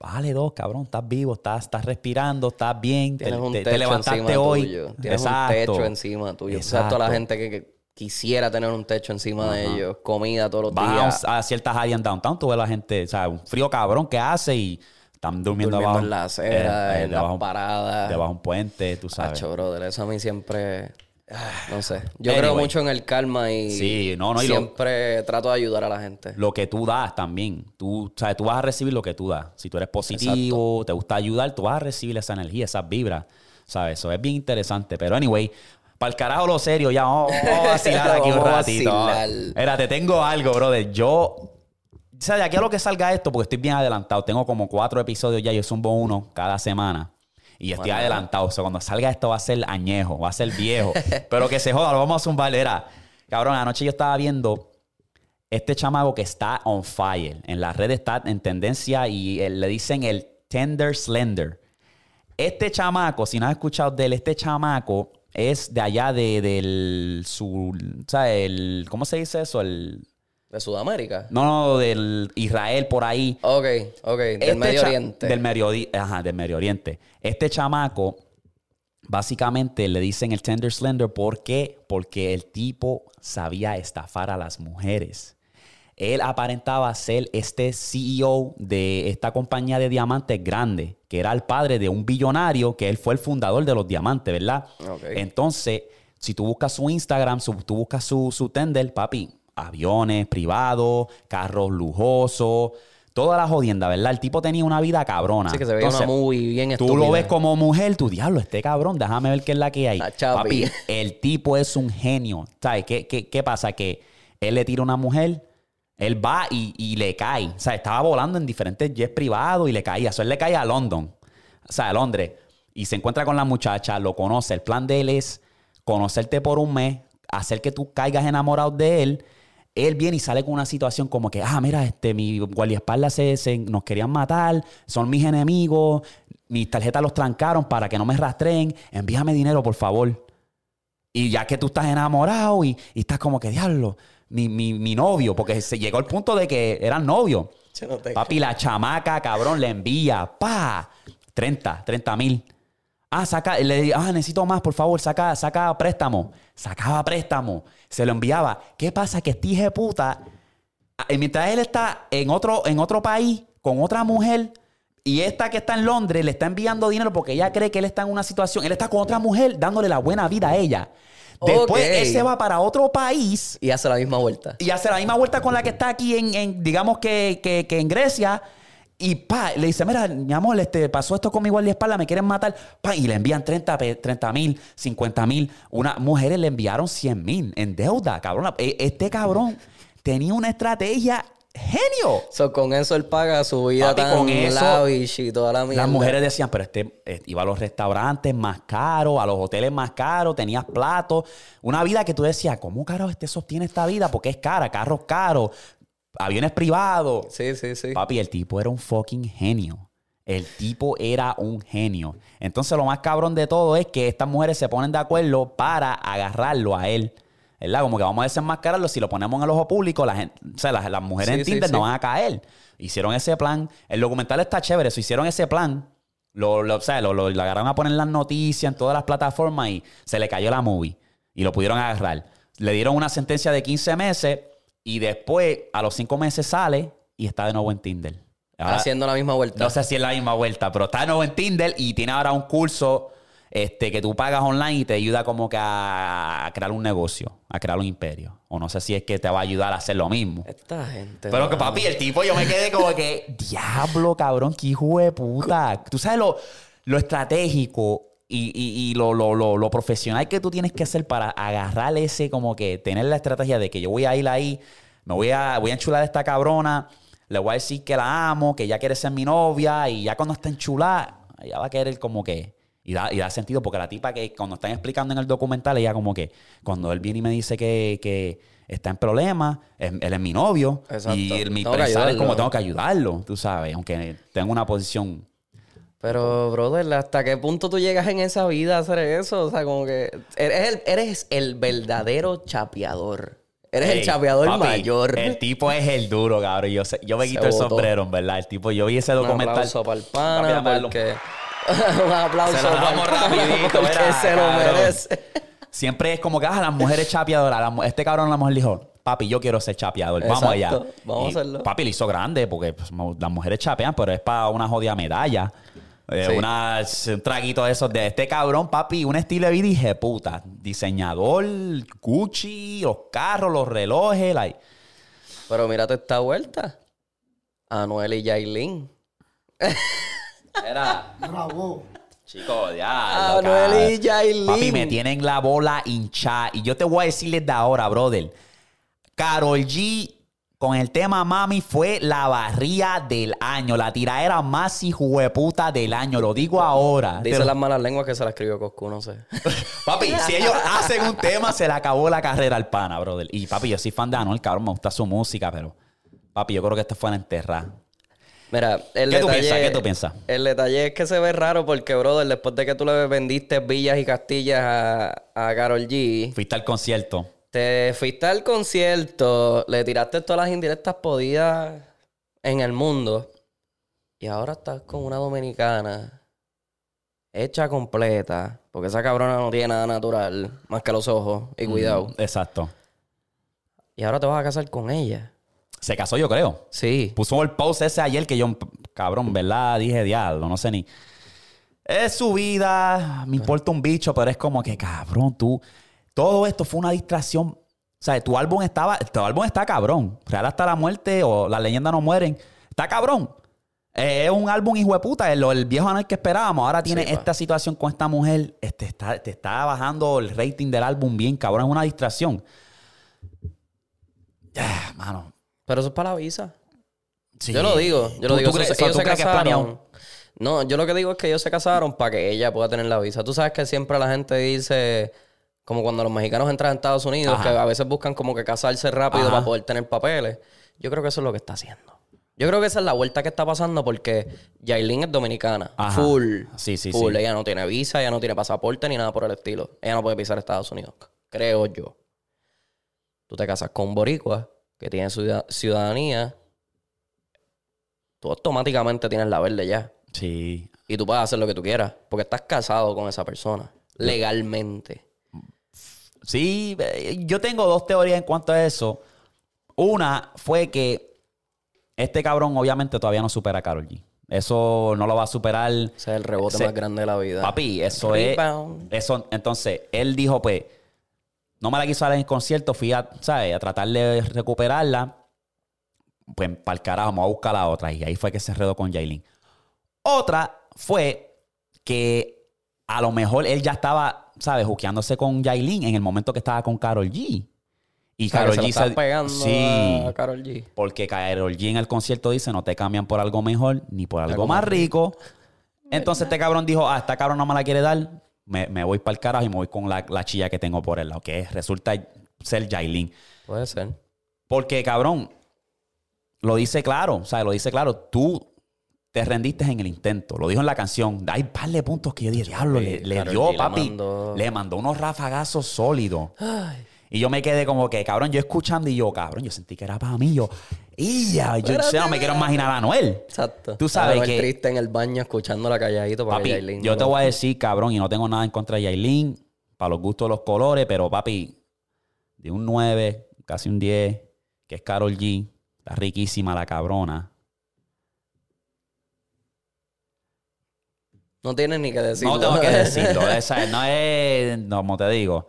vale dos, cabrón, estás vivo, estás, estás respirando, estás bien, te, Tienes un te- te techo levantaste encima hoy. tuyo. Tienes Exacto. un techo encima tuyo. O sea, toda la Exacto. gente que, que quisiera tener un techo encima de ellos, comida todos los Vas a días, un- a, ciertas áreas en downtown, tú ves la gente, o sea, un frío cabrón que hace y están durmiendo, durmiendo abajo. en la acera, eh, eh, en debajo- las paradas. Debajo de un puente, tú sabes. Hacho, brother, eso a mí siempre... No sé. Yo Anyway. creo mucho en el karma y Sí, no, no, y lo- siempre trato de ayudar a la gente. lo que tú das también. Tú, sabes, tú vas a recibir lo que tú das. Si tú eres positivo, te gusta ayudar, tú vas a recibir esa energía, esas vibras. ¿Sabes? Eso es bien interesante. Pero, anyway, para el carajo lo serio, ya vamos, vamos a vacilar aquí un ratito. Mira, te tengo algo, brother. Yo. O sea, de aquí a lo que salga esto, porque estoy bien adelantado. Tengo como cuatro episodios ya. Yo zumbo uno cada semana. Y estoy adelantado. O sea, cuando salga esto va a ser añejo, va a ser viejo. Pero que se joda, lo vamos a zumbar. Era, cabrón, anoche yo estaba viendo este chamago que está on fire. En las redes está en tendencia y eh, le dicen el Tender Slender. Este chamaco, si no has escuchado de él, este chamaco es de allá de, del sur, o sea, el, ¿cómo se dice eso? El, ¿De Sudamérica? no, no, del Israel por ahí. Ok, ok. Del Este Medio Oriente. Del Medio, ajá, del Medio Oriente. Este chamaco, básicamente le dicen el Tender Slender. ¿Por qué? Porque el tipo sabía estafar a las mujeres. Él aparentaba ser este CEO de esta compañía de diamantes grande, que era el padre de un billonario, que él fue el fundador de los diamantes, ¿verdad? Ok. Entonces, si tú buscas su Instagram, tú buscas su, su Tender, papi, aviones privados, carros lujosos, toda la jodienda, ¿verdad? El tipo tenía una vida cabrona. Sí, que se veía Entonces, una movie bien Tú estúpida. lo ves como mujer, tu diablo, este cabrón, déjame ver qué es la que hay. Papi, el tipo es un genio. ¿Sabes qué, qué, qué pasa? Que él le tira a una mujer, él va y, y le cae. O sea, estaba volando en diferentes jets privados y le caía. Eso él le cae a London, o sea, a Londres. Y se encuentra con la muchacha, lo conoce. El plan de él es conocerte por un mes, hacer que tú caigas enamorado de él. Él viene y sale con una situación como que, ah, mira, este, mi guardiaespaldas se, se- nos querían matar, son mis enemigos, mis tarjetas los trancaron para que no me rastreen, envíame dinero, por favor. Y ya que tú estás enamorado y, y estás como que, diablo, mi, mi, mi novio, porque se llegó el punto de que eran novios. No Papi, la chamaca, cabrón, le envía, pa, 30, 30 mil. Ah, saca, le di- ah, necesito más, por favor, saca, saca préstamo. Sacaba préstamo, se lo enviaba. ¿Qué pasa? Que este hijo de puta, ah, mientras él está en otro, en otro país, con otra mujer, y esta que está en Londres le está enviando dinero porque ella cree que él está en una situación, él está con otra mujer dándole la buena vida a ella. Después él se va para otro país Y hace la misma vuelta. y hace la misma vuelta con la que está aquí en, en, digamos que, que- que en Grecia. Y pa, le dice, mira, mi amor, este, pasó esto con mi guardaespaldas, me quieren matar. Pa, y le envían 30 mil, 50 mil. Unas mujeres le enviaron 100 mil en deuda, cabrón. E- Este cabrón tenía una estrategia genio. So, con eso él paga su vida Papi, tan con eso, y toda la mierda. Las mujeres decían, pero este eh, iba a los restaurantes más caros, a los hoteles más caros, tenías platos. Una vida que tú decías, ¿cómo caro este sostiene esta vida? Porque es cara, carros caros, aviones privados. Sí, sí, sí. Papi, el tipo era un fucking genio. El tipo era un genio. Entonces, lo más cabrón de todo es que estas mujeres se ponen de acuerdo para agarrarlo a él. ¿Verdad? Como que vamos a desenmascararlo. Si lo ponemos en el ojo público, la gente, o sea, las, las mujeres Sí, en sí, Tinder sí. no van a caer. Hicieron ese plan. El documental está chévere. Eso hicieron ese plan. Lo, lo- o sea, lo, lo- lo agarraron a poner en las noticias, en todas las plataformas y se le cayó la movie. Y lo pudieron agarrar. Le dieron una sentencia de 15 meses y después, a los 5 meses sale y está de nuevo en Tinder. Ahora- Haciendo la misma vuelta. no sé si es la misma vuelta, pero está de nuevo en Tinder y tiene ahora un curso este, que tú pagas online y te ayuda como que a, crear un negocio, a crear un imperio. O no sé si es que te va a ayudar a hacer lo mismo. Esta gente. Pero que papi, el tipo, yo me quedé como que, diablo, cabrón, qué hijo de puta. Tú sabes lo, lo estratégico y, y- y lo, lo- lo- lo profesional que tú tienes que hacer para agarrar ese, como que tener la estrategia de que yo voy a ir ahí, me voy a, voy a enchular a esta cabrona, le voy a decir que la amo, que ya quiere ser mi novia, y ya cuando está enchulada, ella va a querer como que Y da, y da sentido porque la tipa que cuando están explicando en el documental, ella como que cuando él viene y me dice que, que está en problemas, él, él es mi novio Exacto. y el- mi pensar es como tengo que ayudarlo, tú sabes, aunque tengo una posición... Pero, brother, ¿hasta qué punto tú llegas en esa vida a hacer eso? O sea, como que eres el, eres el verdadero chapeador. Eres el chapeador papi, mayor. El tipo es el duro, cabrón. Yo, sé- yo me Se quito el botó. sombrero, verdad. El tipo, yo vi ese Un documental. aplauso para el Papi, pana darlo. porque... Un aplauso Se lo para el damos rapidito, porque se lo cabrón. merece. Siempre es como que, ah, las mujeres chapeadoras. Este cabrón, la mujer dijo, papi, yo quiero ser chapeador. Vamos allá. Vamos a hacerlo. Papi lo hizo grande porque pues, las mujeres chapean, pero es para una jodida medalla. Eh, Sí. una- un traguito de esos de este cabrón, papi, un estilo de vida dije, puta, diseñador, Gucci, los carros, los relojes, like. Pero mírate esta vuelta. Anuel y Yailin. Era, Bravo. chico, ya. Anuel y Yailin. Papi, me tienen la bola hinchada. Y yo te voy a decirles de ahora, brother. Carol G con el tema Mami fue la barría del año. La tiraera más hijueputa del año. Lo digo ahora. Dice las malas lenguas que se la escribió Coscu, no sé. Papi, si ellos hacen un tema, se le acabó la carrera al pana, brother. Y papi, yo soy fan de Anuel, cabrón. Me gusta su música, pero... Papi, yo creo que esta fue la enterrada. Mira, el ¿Qué tú detalle... piensas? ¿Qué tú piensas? El detalle es que se ve raro porque, brother, después de que tú le vendiste villas y castillas a, a Carol G, Fuiste al concierto. Te fuiste al concierto, le tiraste todas las indirectas podidas en el mundo y ahora estás con una dominicana hecha completa, porque esa cabrona no tiene nada natural más que los ojos y cuidado. Mm, Exacto. Y ahora te vas a casar con ella. Se casó, yo creo. Sí. Puso el post ese ayer que yo, cabrón, ¿verdad? Dije, diablo, no sé ni. Es su vida, me importa un bicho, pero es como que, cabrón, tú. Todo esto fue una distracción. O sea, tu álbum estaba, tu álbum está cabrón. Real hasta la muerte o las leyendas no mueren. Está cabrón. Eh, es un álbum hijo de puta, el, el viejo Anuel que esperábamos. Ahora tiene Sí, esta situación con esta mujer. Este, está, te está bajando el rating del álbum bien, cabrón. Es una distracción. Ya, mano. Pero eso es para la visa. Sí. Yo lo digo, yo lo ¿Tú- digo. tú Ellos- se casaron. No, yo lo que digo es que ellos se casaron para que ella pueda tener la visa. Tú sabes que siempre la gente dice, como cuando los mexicanos entran a Estados Unidos, Ajá. que a veces buscan como que casarse rápido Ajá. para poder tener papeles. Yo creo que eso es lo que está haciendo. Yo creo que esa es la vuelta que está pasando porque Yailin es dominicana. Ajá. Full. Sí, sí, Full. sí. Ella no tiene visa, ella no tiene pasaporte ni nada por el estilo. Ella no puede pisar Estados Unidos. Creo yo. Tú te casas con un boricua que tiene ciudad- ciudadanía. Tú automáticamente tienes la verde ya. Sí. Y tú puedes hacer lo que tú quieras. Porque estás casado con esa persona. Legalmente. Sí, eh, yo tengo dos teorías en cuanto a eso. Una fue que este cabrón obviamente todavía no supera a Karol G. Eso no lo va a superar. Ese es el rebote más grande de la vida. Papi, eso Rebound. es. Eso, entonces, él dijo, pues, no me la quiso dar en el concierto, fui a, ¿sabes? a tratar de recuperarla. Pues, para el carajo, voy a buscar la otra. Y ahí fue que se redó con Jailin. Otra fue que a lo mejor él ya estaba, ¿sabes? Juqueándose con Jailin en el momento que estaba con Carol G. Y O sea, lo G se- pegando Sí. a Karol G. Porque Karol G en el concierto dice, no te cambian por algo mejor ni por algo, Algo más rico. Entonces este cabrón dijo, ah, esta cabrón no me la quiere dar, me, me voy para el carajo y me voy con la, la chilla que tengo por el lado, que es- resulta ser Jailin. Puede ser. Porque, cabrón, lo dice claro, o sea, lo dice claro, tú te rendiste en el intento, lo dijo en la canción, hay par de puntos que yo dije, diablo, le, dio, le papi, mandó- le mandó unos rafagazos sólidos. Y yo me quedé como que, cabrón, yo escuchando y yo, cabrón, yo sentí que era para mí, yo, y ya, yo Espérate, no me quiero imaginar a Noel. Exacto. Tú sabes que- triste en el baño escuchando la calladito para Papi, que Yailin yo no te voy a decir, cabrón, y no tengo nada en contra de Yailin, para los gustos de los colores, pero papi, de un 9, casi un 10, que es Carol G, está riquísima la cabrona. No tienes ni que decirlo. No tengo que decirlo, esa no es, no, como te digo.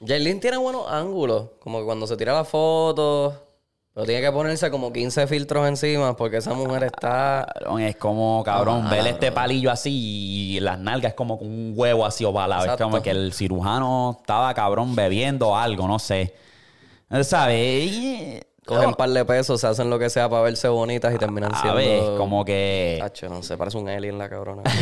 Yailin tiene buenos ángulos. Como que cuando se tira la foto. Pero tiene que ponerse como 15 filtros encima porque esa mujer está. Es como, cabrón, Ah, ver no, este no. palillo así y las nalgas como con un huevo así ovalado. Es como que el cirujano estaba, cabrón, bebiendo algo, no sé. ¿Sabes? Cogen un par de pesos, se hacen lo que sea para verse bonitas y terminan A siendo... ver, como que. Tacho, no sé, parece un alien la cabrona.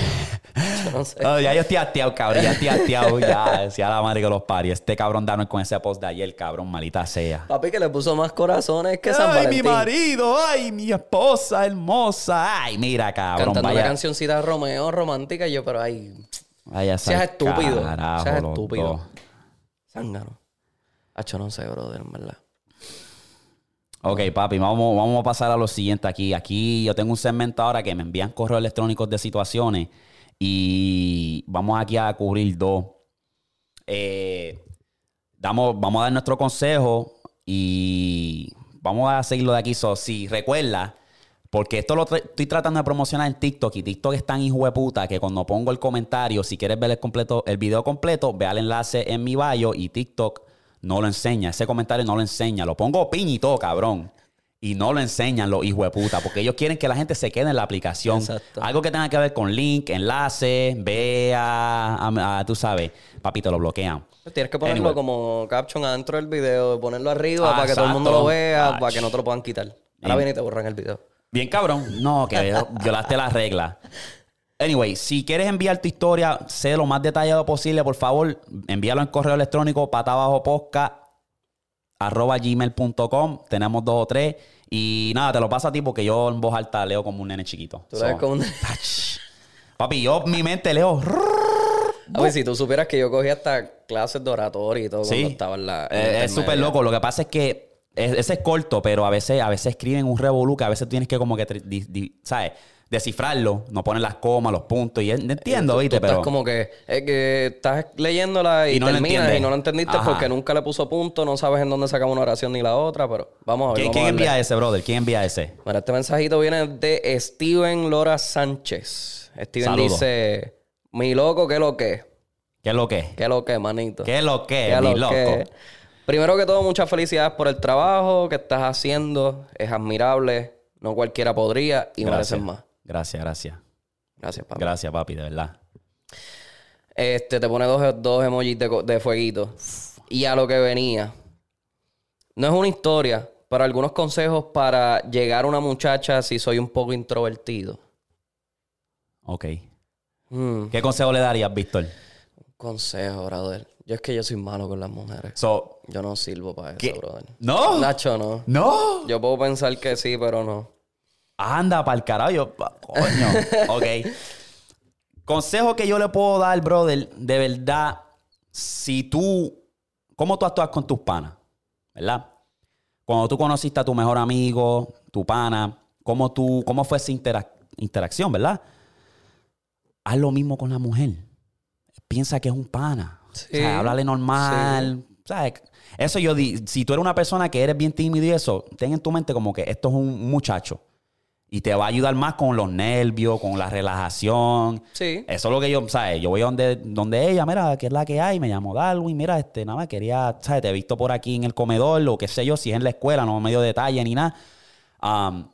No sé. Oh, ya yo estoy hastiado, cabrón. Ya estoy hastiado. ya, decía la madre que los pari. Este cabrón Dano con ese post de ayer, cabrón, malita sea. Papi que le puso más corazones que San Ay, mi Valentín. marido, ay, mi esposa hermosa. Ay, mira, cabrón. Cantando vaya. la cancioncita Romeo romántica y yo, pero ay, Vaya, seas estúpido. carajo, seas estúpido. dos. Zángano. Hacho, no sé, brother, en verdad. Ok, papi, vamos, vamos a pasar a lo siguiente aquí. Aquí yo tengo un segmento ahora que me envían correos electrónicos de situaciones y vamos aquí a cubrir dos. Eh, damos, vamos a dar nuestro consejo y vamos a seguirlo de aquí. So, si recuerda, porque esto lo estoy tratando de promocionar en TikTok y TikTok es tan hijo de puta que cuando pongo el comentario, si quieres ver el, completo, el video completo, ve el enlace en mi bio y TikTok no lo enseña. Ese comentario no lo enseña. Lo pongo pin y todo, cabrón. Y no lo enseñan los hijos de puta, porque ellos quieren que la gente se quede en la aplicación. Exacto. Algo que tenga que ver con link, enlace, vea, a, a- tú sabes, papito, lo bloquean. Tienes que ponerlo Anyway. como caption adentro del video, ponerlo arriba Ah, para que todo el mundo lo vea, Ach. para que no te lo puedan quitar. Ahora viene y te borran el video. Bien cabrón. No, que violaste las reglas. Anyway, si quieres enviar tu historia, sé lo más detallado posible, por favor, envíalo en correo electrónico patabajoposca arroba gmail.com. Tenemos dos o tres. Y nada, te lo paso a ti porque yo en voz alta leo como un nene chiquito. Tú So, lees como un... Papi, yo mi mente leo. A ver, si tú supieras que yo cogí hasta clases de oratoria y todo cuando Sí. estaba en la... en Eh, es súper loco. Lo que pasa es que es- ese es corto, pero a veces, a veces escriben un revolú que a veces tienes que como que, ¿sabes? Descifrarlo, no poner las comas, los puntos. Y entiendo, ¿viste? estás Pero como que, es que estás leyéndola y, Y no terminas y no la entendiste Ajá. porque nunca le puso punto, no sabes en dónde sacamos una oración ni la otra, pero vamos a ver. ¿quién, vamos quién a envía ese, brother? ¿Quién envía ese? Bueno, este mensajito viene de Steven Lora Sánchez. Steven dice, mi loco, ¿qué lo que? ¿Qué es lo que? ¿Qué lo que, manito? ¿Qué lo que, ¿Qué mi lo loco? que? Primero que todo, muchas felicidades por el trabajo que estás haciendo. Es admirable. No cualquiera podría y mereces más. Gracias, gracias. Gracias, papá. Gracias, papi, de verdad. Este te pone dos, dos emojis de, de fueguito. Y a lo que venía. No es una historia, pero algunos consejos para llegar a una muchacha si soy un poco introvertido. Ok. Mm, ¿Qué consejo le darías, Víctor? consejo, brother. Yo es que yo soy malo con las mujeres. So, Yo no sirvo para eso, brother. ¿No? Nacho, no. ¡No! Yo puedo pensar que sí, pero no. Anda, para el carajo. Yo, coño. ok. Consejo que yo le puedo dar, brother, de verdad, si tú, ¿cómo tú actúas con tus panas? ¿Verdad? Cuando tú conociste a tu mejor amigo, tu pana, ¿cómo, tú, cómo fue esa interac- interacción, verdad? Haz lo mismo con la mujer. Piensa que es un pana. Sí. O sea, háblale normal. ¿Sabes? Eso yo di, si tú eres una persona que eres bien tímido y eso, ten en tu mente como que esto es un muchacho. Y te va a ayudar más con los nervios, con la relajación. Sí. Eso es lo que yo, ¿sabes? Yo voy a donde, donde ella, mira, que es la que hay, me llamo Darwin, mira, este, nada más quería, ¿sabes? Te he visto por aquí en el comedor, lo que sé yo, si es en la escuela, no me dio detalle ni nada. Um,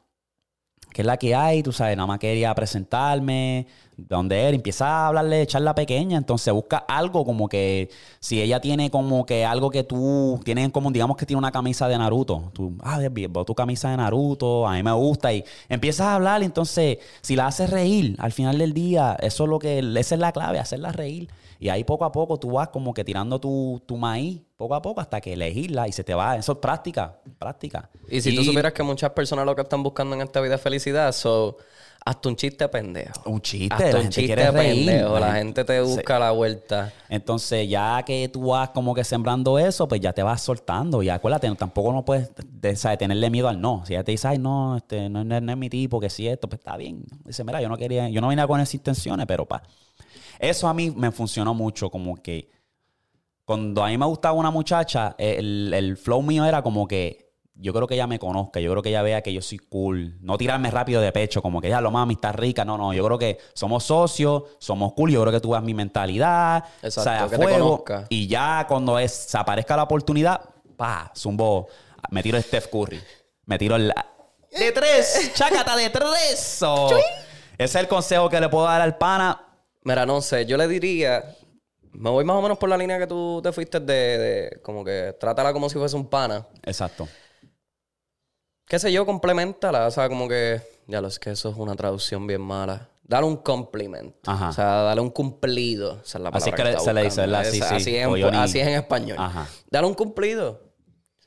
que es la que hay, tú sabes, nada más quería presentarme, donde él empieza a hablarle, echarla pequeña, entonces busca algo como que, si ella tiene como que algo que tú tienes en común, digamos que tiene una camisa de Naruto, tú, ah, veo tu camisa de Naruto, a mí me gusta, y empiezas a hablar, entonces, si la haces reír, al final del día, eso es lo que, esa es la clave, hacerla reír, y ahí poco a poco tú vas como que tirando tu, tu maíz, poco a poco, hasta que elegirla, y se te va, eso es práctica, práctica. Y si tú supieras que muchas personas lo que están buscando en esta vida es felicidad, so, hazte un chiste pendejo. Un chiste, Hazte la un gente chiste reír. pendejo. La la gente te Sí. busca la vuelta. Entonces, ya que tú vas como que sembrando eso, pues ya te vas soltando. Y acuérdate, tampoco no puedes de- tenerle miedo al no. Si ella te dice, ay, no, este, no, no- no es mi tipo, que si esto, pues está bien. Dice, mira, yo no quería, yo no vine con esas intenciones, pero pa. Eso a mí me funcionó mucho, como que cuando a mí me gustaba una muchacha, el, el flow mío era como que yo creo que ella me conozca, yo creo que ella vea que yo soy cool. No tirarme rápido de pecho, como que ya lo mami está rica. No, no, yo creo que somos socios, somos cool. Yo creo que tú veas mi mentalidad, Exacto, o sea, a que te fuego. conozca. Y ya cuando es, se aparezca la oportunidad, pa, zumbo, me tiro el Steph Curry. Me tiro el. De tres, chácata de tres. So, ese es el consejo que le puedo dar al pana. Mira, no sé, yo le diría. Me voy más o menos por la línea que tú te fuiste de, de como que trátala como si fuese un pana. Exacto. Qué sé yo, complementala. O sea, como que, ya lo es que eso es una traducción bien mala. Dale un complemento. Ajá. O sea, dale un cumplido. Esa es la Así que se le dice, buscando. ¿verdad? Sí, Esa- sí. Así, es O es en español. Ajá. Dale un cumplido.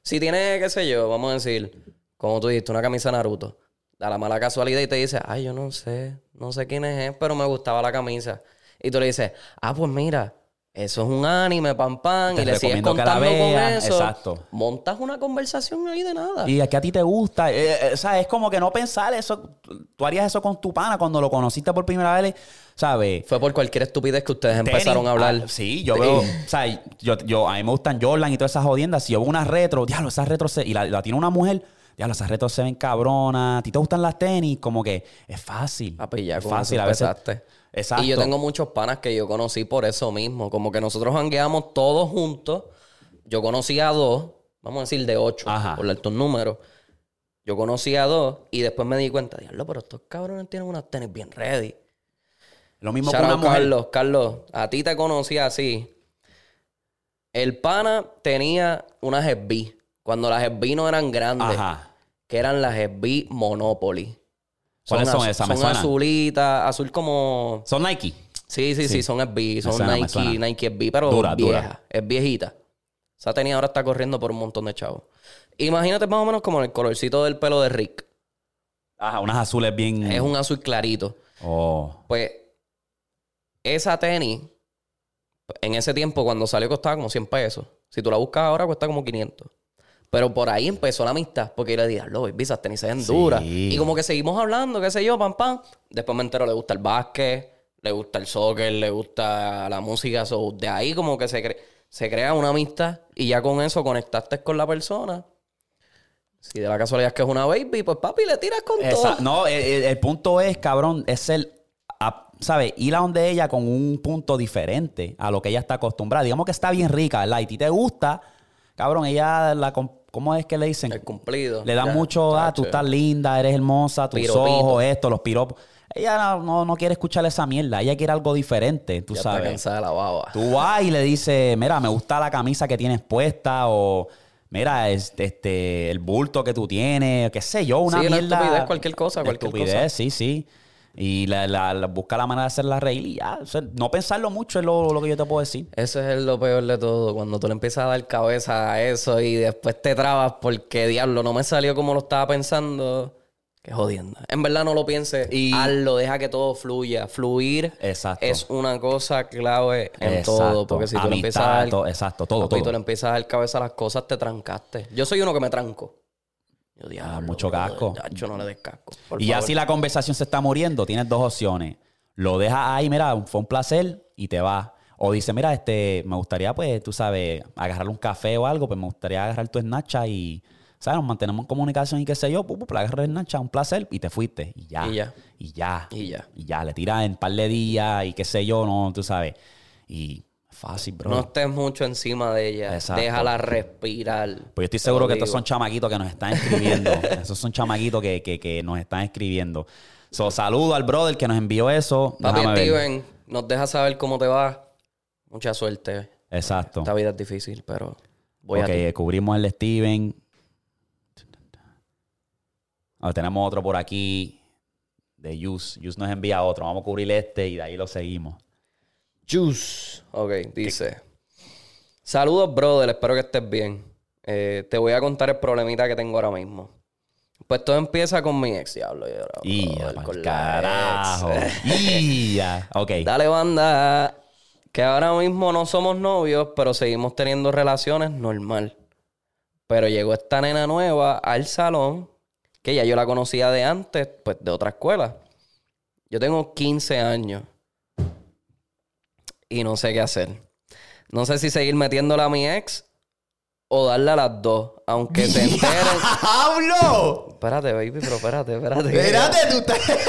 Si tiene, qué sé yo, vamos a decir, como tú dijiste, una camisa Naruto. Da la mala casualidad y te dice, ay, yo no sé, no sé quién es, pero me gustaba la camisa. Y tú le dices, ah, pues mira, eso es un anime, pam, pam, Te y le sigues recomiendo que la contando con veas, eso. exacto. Montas una conversación ahí de nada. Y a que a ti te gusta. eh, eh, o sea, es como que no pensar eso. Tú harías eso con tu pana cuando lo conociste por primera vez, ¿sabes? Fue por cualquier estupidez que ustedes Tenis. empezaron a hablar. Ah, sí, yo veo, o sea, yo, yo, a mí me gustan Jordan y todas esas jodiendas. Si yo veo una retro, diablo, esas retro se, y la, la tiene una mujer, diablo, esas retro se ven cabronas. ¿A ti te gustan las tenis? Como que es fácil. Papi, ya es con fácil. A veces. empezaste. Exacto. Y yo tengo muchos panas que yo conocí por eso mismo. Como que nosotros hangueamos todos juntos. Yo conocí a dos, vamos a decir de ocho, Ajá. por estos números. Yo conocí a dos y después me di cuenta, diablo, pero estos cabrones tienen unas tenis bien ready. Lo mismo con una mujer. Carlos, Carlos, a ti te conocí así. El pana tenía unas SB. Cuando las SB no eran grandes, Ajá. que eran las SB Monopoly. ¿Cuáles son azu- esas? Son azulitas, azul como... Son Nike. Sí, sí, sí, Sí. son SB, son suena, Nike. Nike SB, pero Dura, vieja, dura. es viejita. Esa tenía ahora está corriendo por un montón de chavos. Imagínate más o menos como el colorcito del pelo de Rick. Ajá, unas azules bien. Es un azul clarito. Oh. Pues esa tenis, en ese tiempo cuando salió costaba como 100 pesos. Si tú la buscas ahora cuesta como 500. Pero por ahí empezó la amistad. Porque yo le dije, lo baby, esas tenis se ven Sí. duras. Y como que seguimos hablando, qué sé yo, pam, pam. Después me entero, le gusta el básquet, le gusta el soccer, le gusta la música. So, de ahí como que se, cre- se crea una amistad. Y ya con eso conectaste con la persona. Si de la casualidad es que es una baby, pues papi, le tiras con Esa- todo. no, el, el- el punto es, cabrón, es el, ¿sabes? Ir a donde ella con un punto diferente a lo que ella está acostumbrada. Digamos que está bien rica, ¿verdad? Y ti te gusta, cabrón, ella, la, ¿cómo es que le dicen? El cumplido. Le dan Ya, mucho, ah, tú estás linda, eres hermosa, tus Piropito. ojos, esto, los piropos. Ella no, no, quiere escuchar esa mierda, ella quiere algo diferente, tú Ya está sabes. cansada de la baba. Tú vas y le dices, mira, me gusta la camisa que tienes puesta o mira, este, este, el bulto que tú tienes, qué sé yo, una Sí, mierda. estupidez, cualquier cosa, cualquier estupidez, cosa. sí, sí. Y la, la- la- busca la manera de hacerla reír y ya. O sea, no pensarlo mucho es lo, lo que yo te puedo decir. Eso es lo peor de todo, cuando tú le empiezas a dar cabeza a eso y después te trabas porque diablo, no me salió como lo estaba pensando. Qué jodienda. En verdad no lo pienses. Y- Hazlo, deja que todo fluya. Fluir Exacto. es una cosa clave en Exacto. todo. Porque si tú le empiezas a dar, todo, exacto, todo, papi, tú le empiezas a dar cabeza a las cosas, te trancaste. Yo soy uno que me tranco. Yo diablo, mucho casco. chacho, no le des casco. Y ya favor. si la conversación se está muriendo, tienes dos opciones. Lo dejas ahí, mira, fue un placer y te vas. O dice, mira, este, me gustaría, pues, tú sabes, agarrar un café o algo, pues me gustaría agarrar tu Snapchat y, ¿sabes? Nos mantenemos en comunicación y qué sé yo, pu, pu, le agarré el Snapchat, un placer y te fuiste. Y ya. Y ya. Y ya. Y ya. Y ya, le tiras en un par de días y qué sé yo, no, tú sabes. Y fácil, bro. No estés mucho encima de ella. Exacto. Déjala respirar. Pues yo estoy seguro que estos son chamaquitos que nos están escribiendo. Esos son chamaquitos que, que, que nos están escribiendo. So, saludo al brother que nos envió eso. Papi. Steven, nos deja saber cómo te va. Mucha suerte. Exacto. Esta vida es difícil, pero voy ok, a ti. cubrimos el Steven. Ahora tenemos otro por aquí de Yus. Yus nos envía otro. Vamos a cubrir este y de ahí lo seguimos. Juice. Ok, dice. Saludos, brother. Espero que estés bien. Eh, te voy a contar el problemita que tengo ahora mismo. Pues todo empieza con mi ex, diablo. yo, Y ya, con carajo. Y ya. Ok. Dale, banda. Que ahora mismo no somos novios, pero seguimos teniendo relaciones normal. Pero llegó esta nena nueva al salón, que ya yo la conocía de antes, pues de otra escuela. Yo tengo 15 años. Y no sé qué hacer. No sé si seguir metiéndola a mi ex o darle a las dos. Aunque se enteren. ¡Hablo! espérate, baby, pero espérate, espérate. Espérate, tú estás.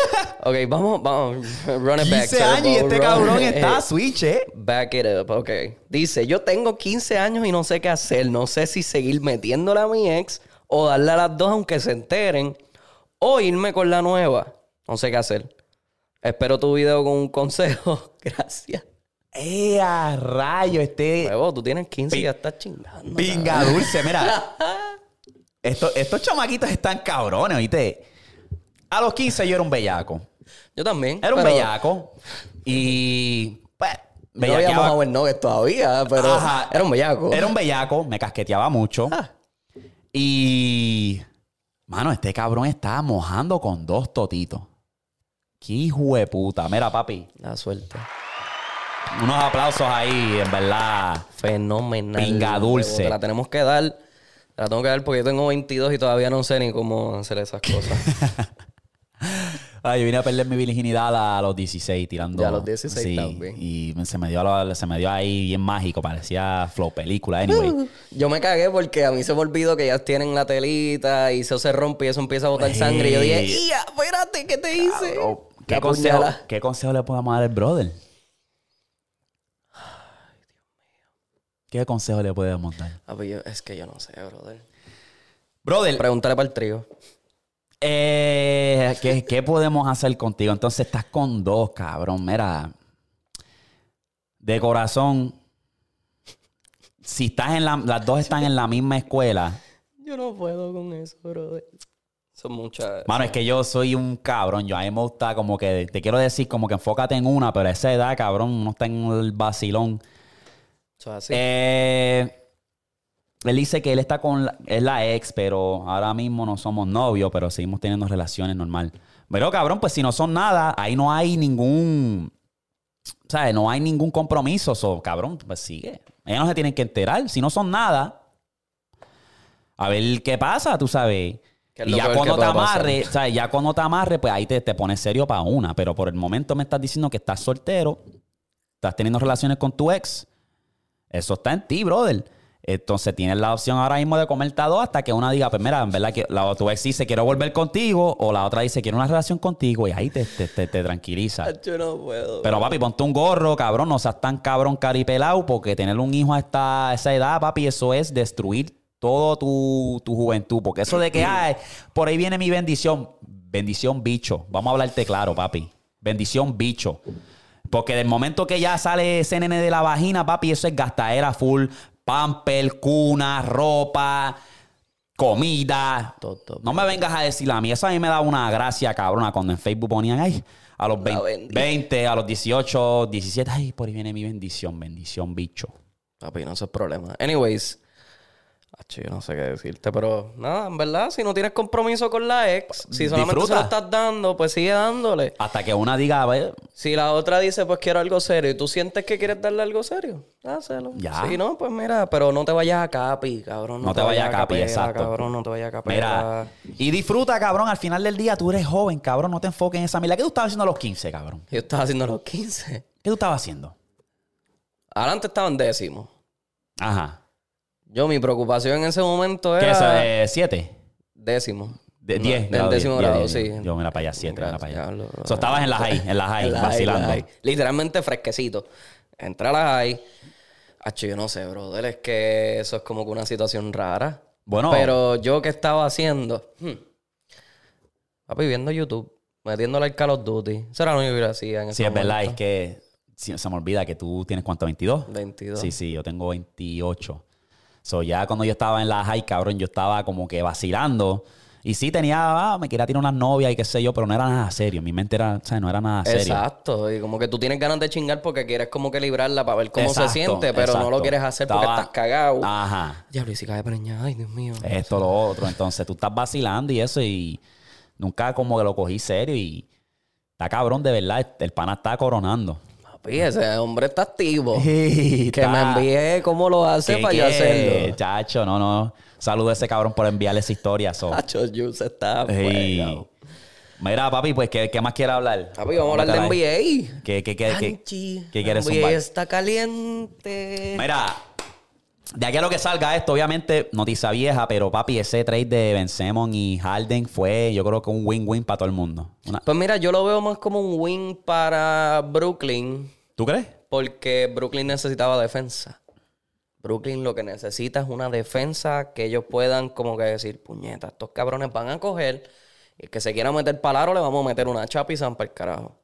Ok, vamos, vamos. Run it back. 15 años y este cabrón Eh, está switch, ¿eh? Back it up, ok. Dice, yo tengo 15 años y no sé qué hacer. No sé si seguir metiéndole a mi ex o darle a las dos aunque se enteren. O irme con la nueva. No sé qué hacer. Espero tu video con un consejo. Gracias. ¡Eh, a rayo! Este. Huevo, tú tienes 15 y ya estás chingando. Pinga dulce, mira. Esto- estos chamaquitos están cabrones, ¿viste? A los 15 yo era un bellaco. Yo también. Era un pero bellaco. Y. Pues. No habíamos a Nuggets todavía, pero Ajá. era un bellaco. Era un bellaco, me casqueteaba mucho. Ah. Y. Mano, este cabrón estaba mojando con dos totitos. Qué hijo de puta. Mira, papi. La suerte. Unos aplausos ahí, en verdad. Fenomenal. Pinga dulce. Te la tenemos que dar. Te la tengo que dar porque yo tengo 22 y todavía no sé ni cómo hacer esas cosas. Ay, yo vine a perder mi virginidad a los 16 tirando. Ya a los 16 sí, también. Y se me, dio, lo- se me dio ahí bien mágico. Parecía flow película. Anyway. yo me cagué porque a mí se me olvidó que ya tienen la telita y eso se rompe y eso empieza a botar sangre. Y yo dije. ¡Ya, espérate! ¿Qué te hice? Cabrón, ¿Qué consejo. ¿Qué consejo le podemos dar al brother? ¿Qué consejo le podemos dar? Ah, pues yo- es que yo no sé, brother. Brother, Pregúntale para el trío. eh, ¿qué, qué podemos hacer contigo? Entonces estás con dos, cabrón. Mira, de corazón, si estás en la, las dos están en la misma escuela, Yo no puedo con eso, brother. Son muchas. mano, es que yo soy un cabrón. Yo a mí me gusta como que, te quiero decir, como que enfócate en una, pero a esa edad, cabrón, uno está en el vacilón. Eso es así. Eh, él dice que él está con la, es la ex, pero ahora mismo no somos novios, pero seguimos teniendo relaciones normal. Pero cabrón, pues si no son nada, ahí no hay ningún, ¿sabes? No hay ningún compromiso, so, cabrón, pues sigue. Ellos no se tienen que enterar. Si no son nada, a ver qué pasa, tú sabes. ¿Qué es Y ya cuando te amarre, ¿sabes? Ya cuando te amarre, pues ahí te, te pones serio para una. Pero por el momento me estás diciendo que estás soltero, estás teniendo relaciones con tu ex. Eso está en ti, brother. Entonces tienes la opción ahora mismo de comerte a dos hasta que una diga, pues mira, en verdad que la, tu ex dice quiero volver contigo o la otra dice quiero una relación contigo y ahí te, te, te- te tranquiliza. Yo no puedo. Pero papi, ponte un gorro, cabrón, no seas tan cabrón caripelado porque tener un hijo a esta, a esa edad, papi, eso es destruir todo tu, tu juventud. Porque eso de que, ay, por ahí viene mi bendición. Bendición bicho. Vamos a hablarte claro, papi. Bendición bicho. Porque del momento que ya sale ese nene de la vagina, papi, eso es gastadera full. Pamper, cuna, ropa, comida. Todo. No me vengas a decir a mí. Eso a mí me da una gracia, cabrona, cuando en Facebook ponían, ay, a los 20, bendición. 20, a los 18, 17, ay, por ahí viene mi bendición, bendición, bicho. Papi, no eso es problema. Anyways. Acho, yo no sé qué decirte, pero nada, en verdad, si no tienes compromiso con la ex, si solamente Disfruta. se lo estás dando, pues sigue dándole. Hasta que una diga, a ver, Si la otra dice, pues quiero algo serio, y tú sientes que quieres darle algo serio, dáselo. Ya. Si no, pues mira, pero no te vayas a capi, cabrón. No te vayas a capi, capela, exacto. Cabrón, no te vayas a capela. mira, y disfruta, cabrón, al final del día tú eres joven, cabrón, no te enfoques en esa mierda. ¿Qué tú estabas haciendo a los 15, cabrón? Yo estaba haciendo los 15. ¿Qué tú estabas haciendo? Adelante estaba en décimo. Ajá. Yo, mi preocupación en ese momento ¿Qué era... es eso? ¿De 7? Décimo. De No, 10. Del décimo grado, sí. Yo allá, 7, mira para allá. Diablo, bro. So, estabas en la high, en la high, En la high, vacilando. la high. Literalmente fresquecito. Entré a la high. Hacho, yo no sé, brother. Es que eso es como que una situación rara. Bueno. Pero yo que estaba haciendo. Hmm. Papi, viendo YouTube. Metiéndole al Call of Duty. Eso era lo único que yo hacía en ese Sí, es verdad, es momento. que se me olvida que tú tienes cuánto, 22. 22. Sí, sí, yo tengo 28. So, ya cuando yo estaba en la high, cabrón, yo estaba como que vacilando. Y sí tenía, ah, me quería tirar una novia y qué sé yo, pero no era nada serio. Mi mente era, o sea, no era nada serio. Exacto. Y como que tú tienes ganas de chingar porque quieres como que librarla para ver cómo Exacto, se siente, pero no lo quieres hacer porque Estaba- estás cagado. Ajá. Diablo, y si cae preñada. Ay, Dios mío. Esto, lo otro. Entonces tú estás vacilando y eso y nunca como que lo cogí serio y está cabrón, de verdad. El pana está coronando. Ese hombre está activo. que me envíe cómo lo hace ¿Qué, para yo hacerlo. Chacho, no, no. Saludo a ese cabrón por enviarle esa historia. so. Hacho, Juice está fuego. Mira, papi, pues, ¿qué, qué más quiere hablar? Papi, vamos a hablar de NBA. ¿Qué, qué, qué, qué, Anchi, qué quieres NBA zumbar? está caliente. Mira, de aquí a lo que salga esto, obviamente, noticia vieja, pero papi, ese trade de Ben Simmons y Harden fue, yo creo que un win-win para todo el mundo. Una- Pues mira, yo lo veo más como un win para Brooklyn. ¿Tú crees? Porque Brooklyn necesitaba defensa. Brooklyn lo que necesita es una defensa que ellos puedan como que decir, puñeta, estos cabrones van a coger y el que se quiera meter palaro le vamos a meter una chapa y zampa el carajo.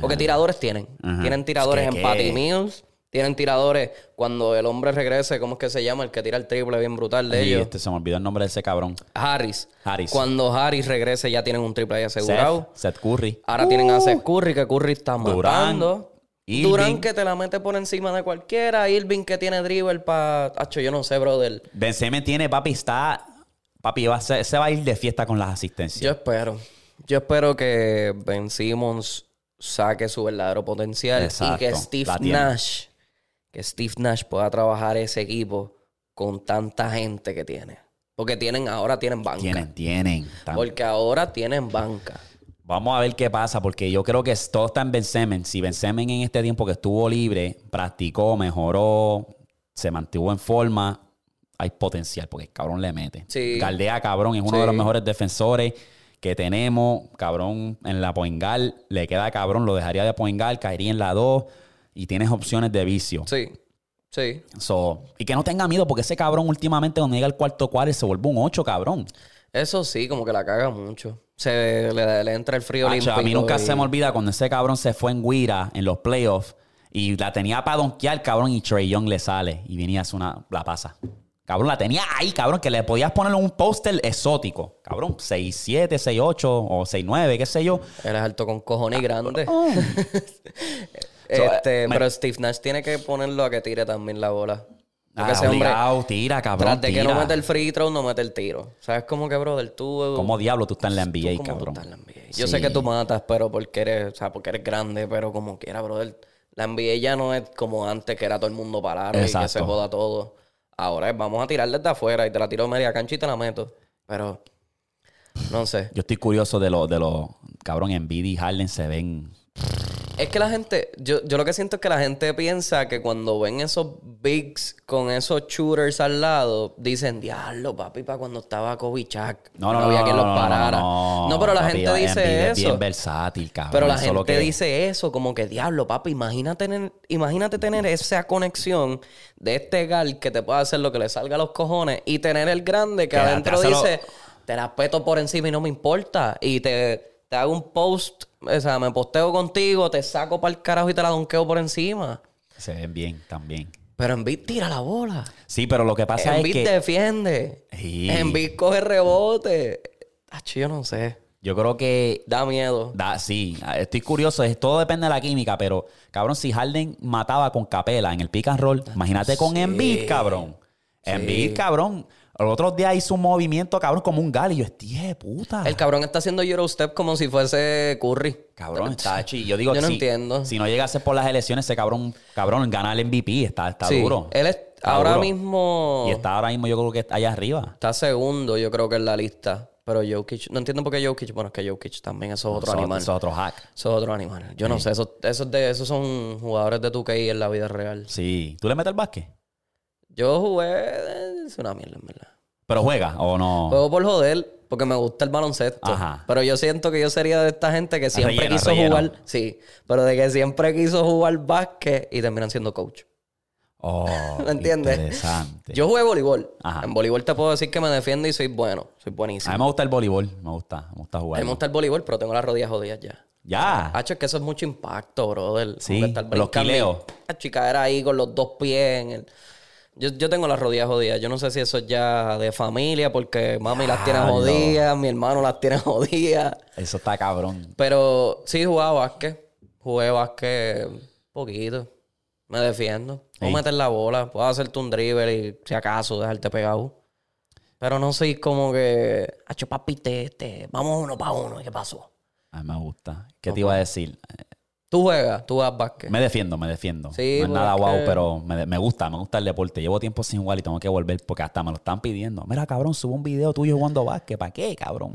Porque tiradores tienen. Ajá. Tienen tiradores Es que- en Patty Mills, Tienen tiradores. Cuando el hombre regrese, ¿cómo es que se llama? El que tira el triple bien brutal de ellos. este, se me olvidó el nombre de ese cabrón. Harris. Harris. Cuando Harris regrese, ya tienen un triple ahí asegurado. Seth, Seth Curry. Ahora tienen a Seth Curry, que Curry está Durán, matando. Irving. Durán que te la mete por encima de cualquiera. Irving que tiene dribble para... Yo no sé, brother. Ben Simmons tiene, papi, está... Papi, va a ser- se va a ir de fiesta con las asistencias. Yo espero. Yo espero que Ben Simmons saque su verdadero potencial Exacto, y que Steve. Nash, que Steve Nash pueda trabajar ese equipo con tanta gente que tiene. Porque tienen, ahora tienen banca. Tienen, tienen. Porque ahora tienen banca. Vamos a ver qué pasa, porque yo creo que todo está en Ben. Si Ben Simmons en este tiempo que estuvo libre, practicó, mejoró, se mantuvo en forma, hay potencial, porque el cabrón le mete. Sí. Galdea, cabrón, es uno Sí. de los mejores defensores que tenemos. Cabrón, en la poingal, le queda cabrón, lo dejaría de poingal, caería en la 2 y tienes opciones de vicio. Sí, sí. So, y que no tenga miedo, porque ese cabrón últimamente cuando llega al cuarto cuadro se vuelve un 8, cabrón. Eso sí, como que la caga mucho. Se le, le entra el frío Acho, olímpico. a mí nunca y- se me olvida cuando ese cabrón se fue en Guira en los playoffs y la tenía para donkear, cabrón, y Trey Young le sale y venía a hacer una, la pasa. Cabrón, la tenía ahí, cabrón, que le podías poner un póster exótico. Cabrón, 6'7, 6'8 o 6'9, qué sé yo. Él es alto con cojones y grande. Este, eh, me- pero Steve Nash tiene que ponerlo a que tire también la bola. Porque Ah, ese hombre, obligado, tira, cabrón, tras de que no mete el free throw, no mete el tiro. ¿Sabes cómo que, brother? Tú... ¿Cómo diablo tú estás en la NBA, tú cabrón? estás en la NBA? Yo Sí. sé que tú matas, pero porque eres, o sea, porque eres grande, pero como quiera, brother. La NBA ya no es como antes, que era todo el mundo parado y que se joda todo. Ahora es, vamos a tirar desde afuera y te la tiro media cancha y te la meto. Pero, no sé. Yo estoy curioso de los, de los, cabrón, Embiid y Harden se ven... Es que la gente, yo, yo lo que siento es que la gente piensa que cuando ven esos bigs con esos shooters al lado, dicen, diablo, papi, para cuando estaba Kobe Shaq. No, no, no, había no, quien los parara. no, No, pero la papi, gente dice es eso. bien versátil, cabrón. Pero la Eso gente que- dice eso, como que diablo, papi, imagínate tener, imagínate tener esa conexión de este gal que te puede hacer lo que le salga a los cojones y tener el grande que adentro hace lo- dice, te la peto por encima y no me importa. Y te, te hago un post, o sea, me posteo contigo, te saco para el carajo y te la donqueo por encima. Se ven bien también. Pero Embiid tira la bola. Sí, pero lo que pasa Embiid es que... defiende. Sí. Embiid coge rebote. Ach, yo no sé. Yo creo que Da miedo. Da, sí, estoy curioso. es- Todo depende de la química, pero cabrón, si Harden mataba con Capela en el pick and roll, imagínate con Sí. Embiid, cabrón. Embiid, cabrón. El otro día hizo un movimiento, cabrón, como un gal. Y yo, tío, de puta. El cabrón está haciendo Eurostep como si fuese Curry. Cabrón, está chi. Yo digo, Yo no si, entiendo. Si no llegase por las elecciones, ese cabrón, cabrón, gana el MVP. Está, está Sí, duro. Él es Está ahora duro. mismo. Y está ahora mismo, yo creo que está allá arriba. Está segundo, yo creo que en la lista. Pero Jokic, no entiendo por qué Jokic. Bueno, es que Jokic también eso es otro Eso- animal. eso es otro hack. Eso es otro animal. Yo no sé, esos, esos, de, esos son jugadores de 2K en la vida real. Sí. ¿Tú le metes el básquet? Yo jugué. Es una mierda, en verdad. ¿Pero juega o no? Juego por joder, porque me gusta el baloncesto. Ajá. Pero yo siento que yo sería de esta gente que siempre Relleno, quiso relleno. jugar. Sí, pero de que siempre quiso jugar básquet y terminan siendo coach. Oh, ¿Me entiendes? Interesante. Yo jugué voleibol. Ajá. En voleibol te puedo decir que me defiendo y soy bueno. Soy A buenísimo. mí me gusta el voleibol. Me gusta. Me gusta A jugar. mí me gusta el voleibol, pero tengo las rodillas jodidas ya. Ya. Hacho, es que eso es mucho impacto, brother. Sí, estar los quileos. Hacho, y caer ahí con los dos pies en el... Yo, yo tengo las rodillas jodidas. Yo no sé si eso es ya de familia, porque mami las tiene jodidas, mi hermano las tiene jodidas. Eso está cabrón. Pero sí jugaba básquet. Jugué básquet poquito. Me defiendo. Puedo Ey. meter la bola, puedo hacerte un dribble y si acaso dejarte pegado. Pero no soy como que, hacho papi, te, te- vamos uno para uno. ¿Qué pasó? A mí me gusta. ¿Qué te iba a decir? Tú juegas, tú juegas básquet. Me defiendo, me defiendo. Sí, no es nada guau, pero me, me gusta, me gusta el deporte. Llevo tiempo sin jugar y tengo que volver porque hasta me lo están pidiendo. Mira, cabrón, subo un video tuyo jugando básquet. ¿Para qué, cabrón?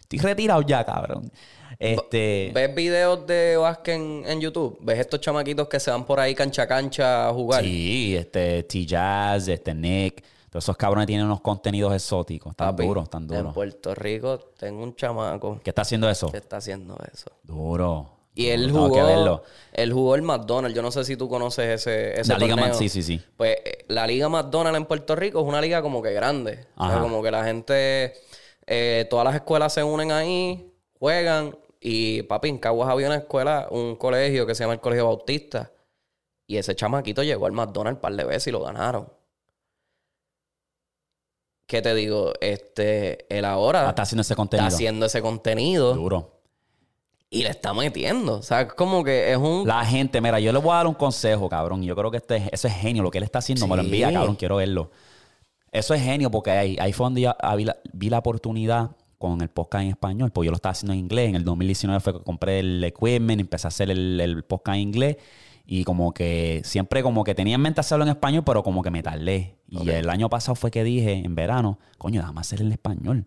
Estoy retirado ya, cabrón. Este. ¿Ves videos de básquet en, en YouTube? ¿Ves estos chamaquitos que se van por ahí cancha a cancha a jugar? Sí, este T-Jazz, este Nick. Todos esos cabrones tienen unos contenidos exóticos. Están Papi, duros, están En duros. Puerto Rico tengo un chamaco ¿Qué está haciendo eso? que está haciendo eso. Duro. Y él jugó, que verlo. él jugó el McDonald's. Yo no sé si tú conoces ese, ese La Liga torneo. Sí, sí, sí. Pues eh, la Liga McDonald's en Puerto Rico es una liga como que grande. O sea, como que la gente, eh, todas las escuelas se unen ahí, juegan. Y papi, en Caguas había una escuela, un colegio que se llama el Colegio Bautista. Y ese chamaquito llegó al McDonald's un par de veces y lo ganaron. ¿Qué te digo? Este, él ahora Ah, Está haciendo ese contenido. está haciendo ese contenido Duro. Y le está metiendo. O sea, es como que es un... La gente, mira, yo le voy a dar un consejo, cabrón. Yo creo que este, eso es genio. Lo que él está haciendo, me lo envía, cabrón. Quiero verlo. Eso es genio porque ahí, ahí fue donde yo vi la, vi la oportunidad con el podcast en español. Pues yo lo estaba haciendo en inglés. En el 2019 fue que compré el equipment, empecé a hacer el, el podcast en inglés. Y como que siempre como que tenía en mente hacerlo en español, pero como que me tardé. Y el año pasado fue que dije, en verano, coño, déjame hacer el español.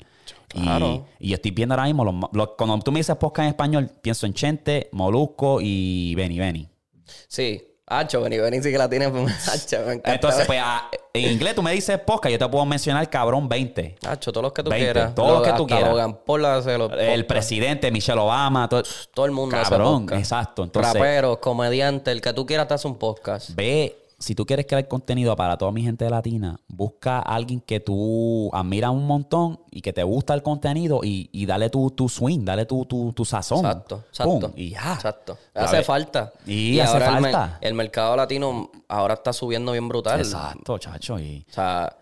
Claro. Y, y yo estoy viendo ahora mismo, los- los- cuando tú me dices podcast en español, pienso en Chente, Molusco y Benny Benny. Sí. Hacho, Benny Benny sí que la tiene. Hacho, me encanta. Entonces, pues ah, en inglés tú me dices podcast, yo te puedo mencionar cabrón 20. Hacho, todos los que tú 20, quieras. todos los que tú hasta quieras. Logan Paul hace los El podcasts. presidente, Michelle Obama, todo, Todo el mundo hace cabrón, podcast. exacto. Entonces, Raperos, comediantes, el que tú quieras te hace un podcast. ve, si tú quieres crear contenido para toda mi gente latina, busca a alguien que tú admiras un montón y que te gusta el contenido y, y dale tu, tu swing, dale tu, tu, tu sazón. Exacto, Pum, exacto. y ya. Exacto. Hace falta. Y hace ahora el falta. El, mercado latino ahora está subiendo bien brutal. Exacto, chacho. Y O sea,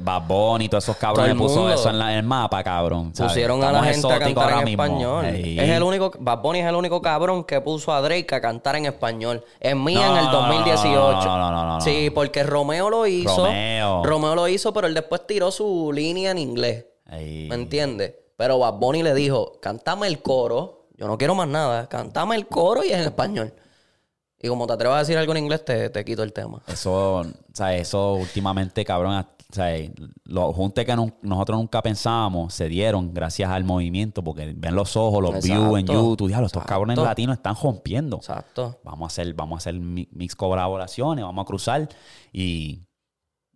Bad Bunny y todos esos cabrones puso eso en, la- en el mapa, cabrón. ¿sabes? pusieron a la gente a cantar en mismo. español. Es el único, Bad Bunny es el único cabrón que puso a Drake a cantar en español. En mí No, en el no, no, 2018. no, no, no, no. Sí, porque Romeo lo hizo. Romeo. Romeo lo hizo, pero él después tiró su línea en inglés. ¿Me entiendes? Pero Bad Bunny le dijo, cántame el coro. Yo no quiero más nada. Cántame el coro y es en español. Y como te atrevas a decir algo en inglés, te, te quito el tema. Eso, o sea, eso últimamente, cabrón, o sea, los juntes que no- nosotros nunca pensábamos se dieron gracias al movimiento, porque ven los ojos, los views en Exacto. YouTube, diablo, estos Exacto. cabrones latinos están rompiendo. Exacto. Vamos a hacer, vamos a hacer mi- mix colaboraciones, vamos a cruzar y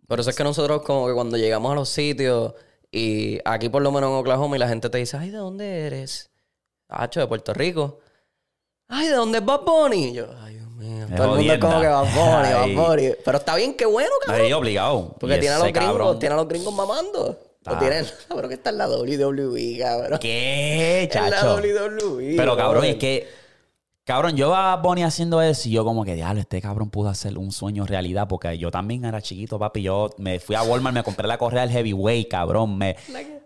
Por eso es que nosotros como que cuando llegamos a los sitios y aquí por lo menos en Oklahoma y la gente te dice, ay, ¿de dónde eres? Hacho, de Puerto Rico. Ay, ¿de dónde es Bad Bunny? Y yo, ay, mío. Es Todo el mundo es como que. Bad Bunny. Bad Bunny. Pero está bien, qué bueno, cabrón. ahí obligado. Porque tiene a los gringos, tiene a los gringos mamando. O pero que está en la WWE, cabrón. ¿Qué, En la chacho? WWE. Pero cabrón, es que. Cabrón, yo a Bonnie haciendo eso y yo como que, diablo, este cabrón pudo hacer un sueño realidad porque yo también era chiquito, papi. Yo me fui a Walmart, me compré la correa del heavyweight, cabrón. Me,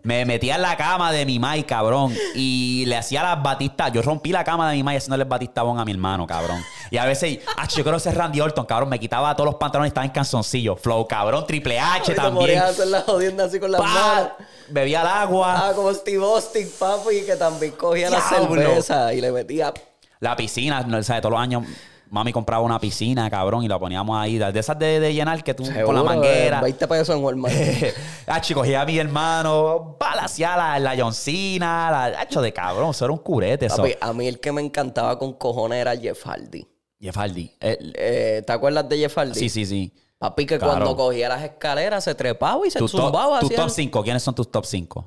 me metía en la cama de mi mai, cabrón. Y le hacía las batistas. Yo rompí la cama de mi mai haciéndole el batistabón a mi hermano, cabrón. Y a veces, ah, yo creo que ese es Randy Orton, cabrón. Me quitaba todos los pantalones y estaba en canzoncillo. Flow, cabrón, Triple H también. hacer la jodienda así con las manos. Bebía el agua. Ah, como Steve Austin, papi, que también cogía la cerveza y le metía... La piscina, no, ¿sabes? Todos los años mami compraba una piscina, cabrón, y la poníamos ahí. De esas de, de llenar que tú con la manguera. eh, 20 pesos en Walmart. ah, chico, cogía a mi hermano, balaseaba la, la Johncina, la hecho de cabrón, eso era un curete, eso. Papi, a mí el que me encantaba con cojones era Jeff Hardy. Jeff Hardy. eh, Eh, ¿Te acuerdas de Jeff Hardy? sí, sí, sí. Papi, que Claro. cuando cogía las escaleras se trepaba y se zumbaba. tu hacía top el- 5, ¿quiénes son tus top 5?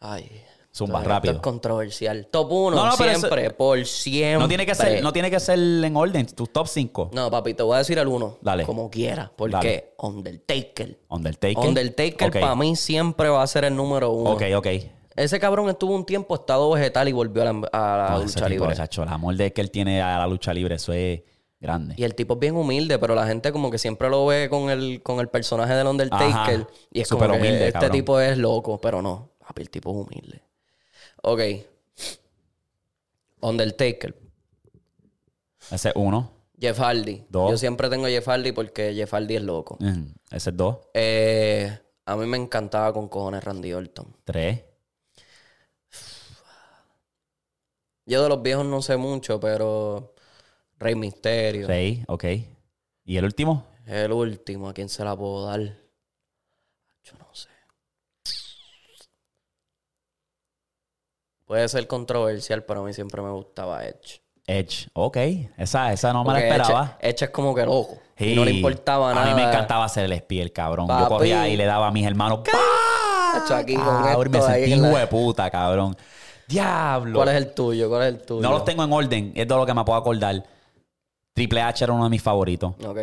Ay. Zumba esto- rápido. Esto es controversial. Top 1, No, no, pero eso- siempre, por siempre. No tiene, que ser, no tiene que ser en orden, tus top 5. No, papi, te voy a decir el uno. Dale. Como quiera. Porque Dale. Undertaker. Undertaker. Undertaker Ok. para mí siempre va a ser el número uno. Ok, ok. Ese cabrón estuvo un tiempo estado vegetal y volvió a la, a la lucha tipo, libre. chacho, el amor de que él tiene a la lucha libre, eso es grande. Y el tipo es bien humilde, pero la gente como que siempre lo ve con el, con el personaje del Undertaker. Ajá. Y es Súper como que humilde, este cabrón. tipo es loco, pero no. Papi, el tipo es humilde. Ok. Undertaker. Ese es uno. Jeff Hardy. Dos. Yo siempre tengo Jeff Hardy porque Jeff Hardy es loco. Mm, Ese es dos. Eh, a mí me encantaba con cojones Randy Orton. Tres. Yo de los viejos no sé mucho, pero Rey Misterio. Seis, ok. ¿Y el último? El último, ¿a quién se la puedo dar? Yo no sé. Puede ser controversial, pero a mí siempre me gustaba Edge. Edge. Ok. Esa, esa no me la esperaba. Edge, Edge es como que loco. Y Sí. no le importaba nada. A mí me encantaba hacer el espía, el cabrón. Yo Papi. corría y le daba a mis hermanos. ¡Pah! Aquí con Cabrón, me sentí la- hijo de puta, cabrón. Diablo. ¿Cuál es el tuyo? ¿Cuál es el tuyo? No los tengo en orden. Es de lo que me puedo acordar. Triple H era uno de mis favoritos. Ok.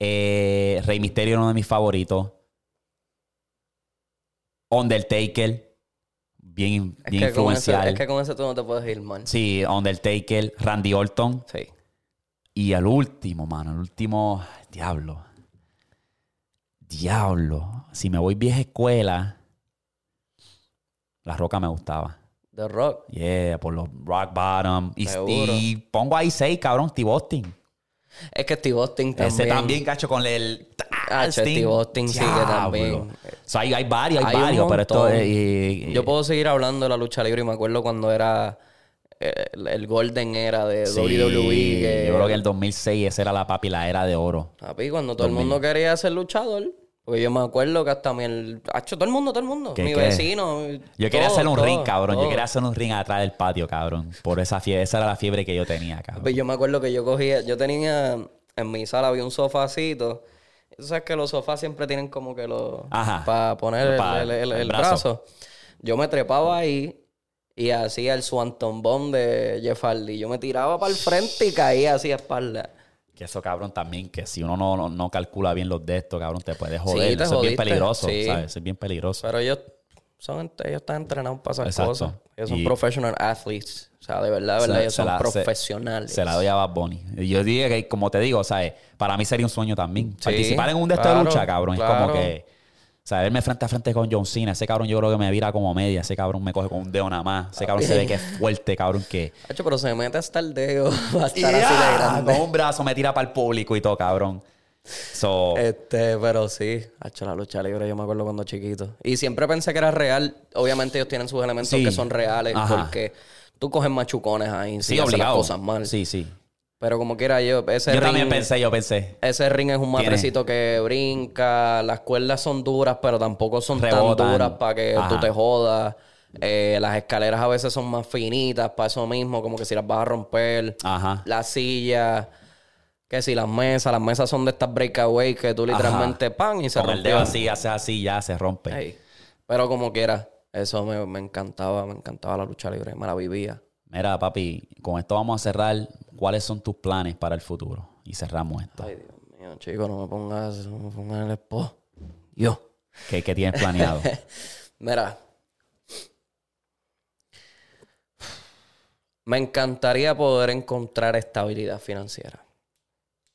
Eh, Rey Misterio era uno de mis favoritos. Undertaker. Bien, Es bien que, con es que con ese tú no te puedes ir mal. Sí, Undertaker. Randy Orton. Sí. Y el último, mano, el último, diablo. Diablo. Si me voy vieja escuela, la roca me gustaba. The Rock. Yeah, por los rock bottom. Y, y pongo ahí seis, cabrón, Steve Austin. Es que Steve Austin también. Ese también, cacho, con el. Ah, Steve Austin sí que también. O sea, hay, hay varios, hay, Hay varios, pero esto es. y- y- Yo puedo seguir hablando de la lucha libre y me acuerdo cuando era eh, el, el Golden era de Sí, WWE. Que, Yo creo que el 2006 esa era la papi, la era de oro. Papi, cuando todo el mundo quería ser luchador. Porque yo me acuerdo que hasta mi... El, Hacho, todo el mundo, todo el mundo. ¿Qué, Mi qué? vecino. Yo quería hacer un todo, ring, cabrón. Yo quería hacer un ring atrás del patio, cabrón. Por esa fiebre, esa era la fiebre que yo tenía, cabrón. Pues yo me acuerdo que yo cogía... Yo tenía... En mi sala había un sofacito. Tú sabes que los sofás siempre tienen como que los... Ajá. Para poner el, Pa- el- el- el el brazo. brazo. Yo me trepaba ahí y hacía el Swanton Bomb de Jeff Hardy. Yo me tiraba para el frente y caía así a espalda. Que eso, cabrón, también, que si uno no, no, no calcula bien los de estos, cabrón, te puedes joder. te eso es bien peligroso, sí. ¿sabes? Eso es bien peligroso. Pero ellos son ellos están entrenados para esas Exacto. cosas. Ellos son Y- professional athletes. O sea, de verdad, de Se- verdad, ellos son la- profesionales. Se la doy a Bad Bunny. Y Yo dije que, como te digo, ¿sabes? Para mí sería un sueño también. Participar en un de claro, lucha, cabrón. Es como que, sea, verme frente a frente con John Cena. Ese cabrón yo creo que me vira como media. Ese cabrón me coge con un dedo nada más. Ese cabrón se ve que es fuerte, cabrón, que... Hacho, pero se mete hasta el dedo. Va a estar así de grande. con un brazo me tira para el público y todo, cabrón. So, Este, pero sí, hecho la lucha libre, yo me acuerdo cuando chiquito. Y siempre pensé que era real. Obviamente ellos tienen sus elementos Sí. que son reales, Ajá. porque tú coges machucones ahí, sí, las obligado. cosas mal. Sí, sí. Pero como quiera yo, ese Yo ring, también pensé, yo pensé. ese ring es un matrecito que brinca, las cuerdas son duras, pero tampoco son Rebotan. tan duras para que Ajá. tú te jodas. Eh, las escaleras a veces son más finitas para eso mismo, como que si las vas a romper. Ajá. Las sillas, que si las mesas, las mesas son de estas breakaway que tú literalmente pan y se Con el dedo así, haces así, ya se rompe. Pero como quiera, eso me, me encantaba, me encantaba la lucha libre, me la vivía. Mira, papi, con esto vamos a cerrar. ¿Cuáles son tus planes para el futuro? Y cerramos esto. Ay, Dios mío, chico, no me pongas, no me pongas el esposo. Yo. ¿Qué, qué tienes planeado? Mira. Me encantaría poder encontrar estabilidad financiera.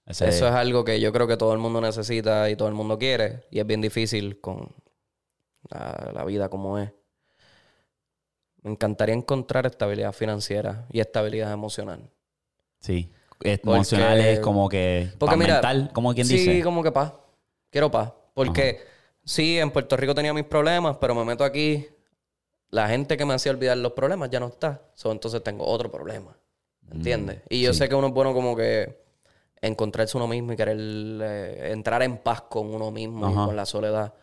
Ese- Eso es algo que yo creo que todo el mundo necesita y todo el mundo quiere. Y es bien difícil con la, la vida como es. Me encantaría encontrar estabilidad financiera y estabilidad emocional. Sí. Emocional es como que. Porque mira, mental, como quien sí, dice. como que paz. Quiero paz. Porque sí, en Puerto Rico tenía mis problemas, pero me meto aquí. La gente que me hacía olvidar los problemas ya no está. So, entonces tengo otro problema. ¿Entiendes? y yo sí. sé que uno es bueno como que encontrarse uno mismo y querer eh, entrar en paz con uno mismo y con la soledad.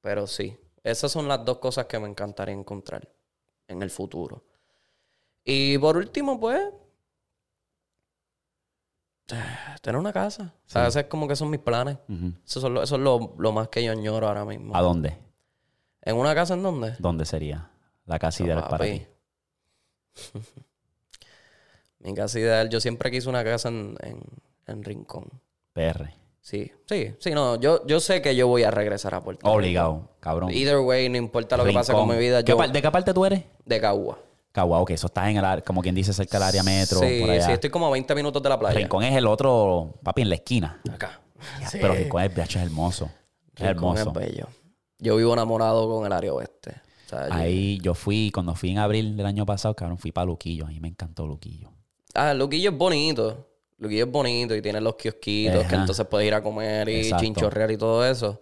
Pero sí, esas son las dos cosas que me encantaría encontrar en el futuro. Y por último, pues, tener una casa. O sea, ese es como que son mis planes. Eso, son lo- eso es lo, lo más que yo añoro ahora mismo. ¿A dónde? ¿En una casa en dónde? ¿Dónde sería? La casa ideal para Papi. ti. Mi casa ideal. Yo siempre quise una casa en, en, en Rincón. PR. Sí, sí, sí, no. Yo, yo sé que yo voy a regresar a Puerto Rico. Obligado, cabrón. Either way, no importa lo que pase con mi vida, ¿Qué yo... ¿De qué parte tú eres? De Cagua. Cagua, que eso está en el área, como quien dice, cerca del área metro. Sí, por allá. sí, estoy como a 20 minutos de la playa. Rincón es el otro, papi, en la esquina. Acá. Ya, Sí. Pero Rincón es, es hermoso. Es Rincón hermoso. es bello. Yo vivo enamorado con el área oeste. O sea, yo- Ahí yo fui, cuando fui en abril del año pasado, cabrón, fui para Luquillo. A mí me encantó Luquillo. Ah, Luquillo es bonito. Luquillo es bonito y tiene los kiosquitos que entonces puedes ir a comer y Exacto. chinchorrear y todo eso.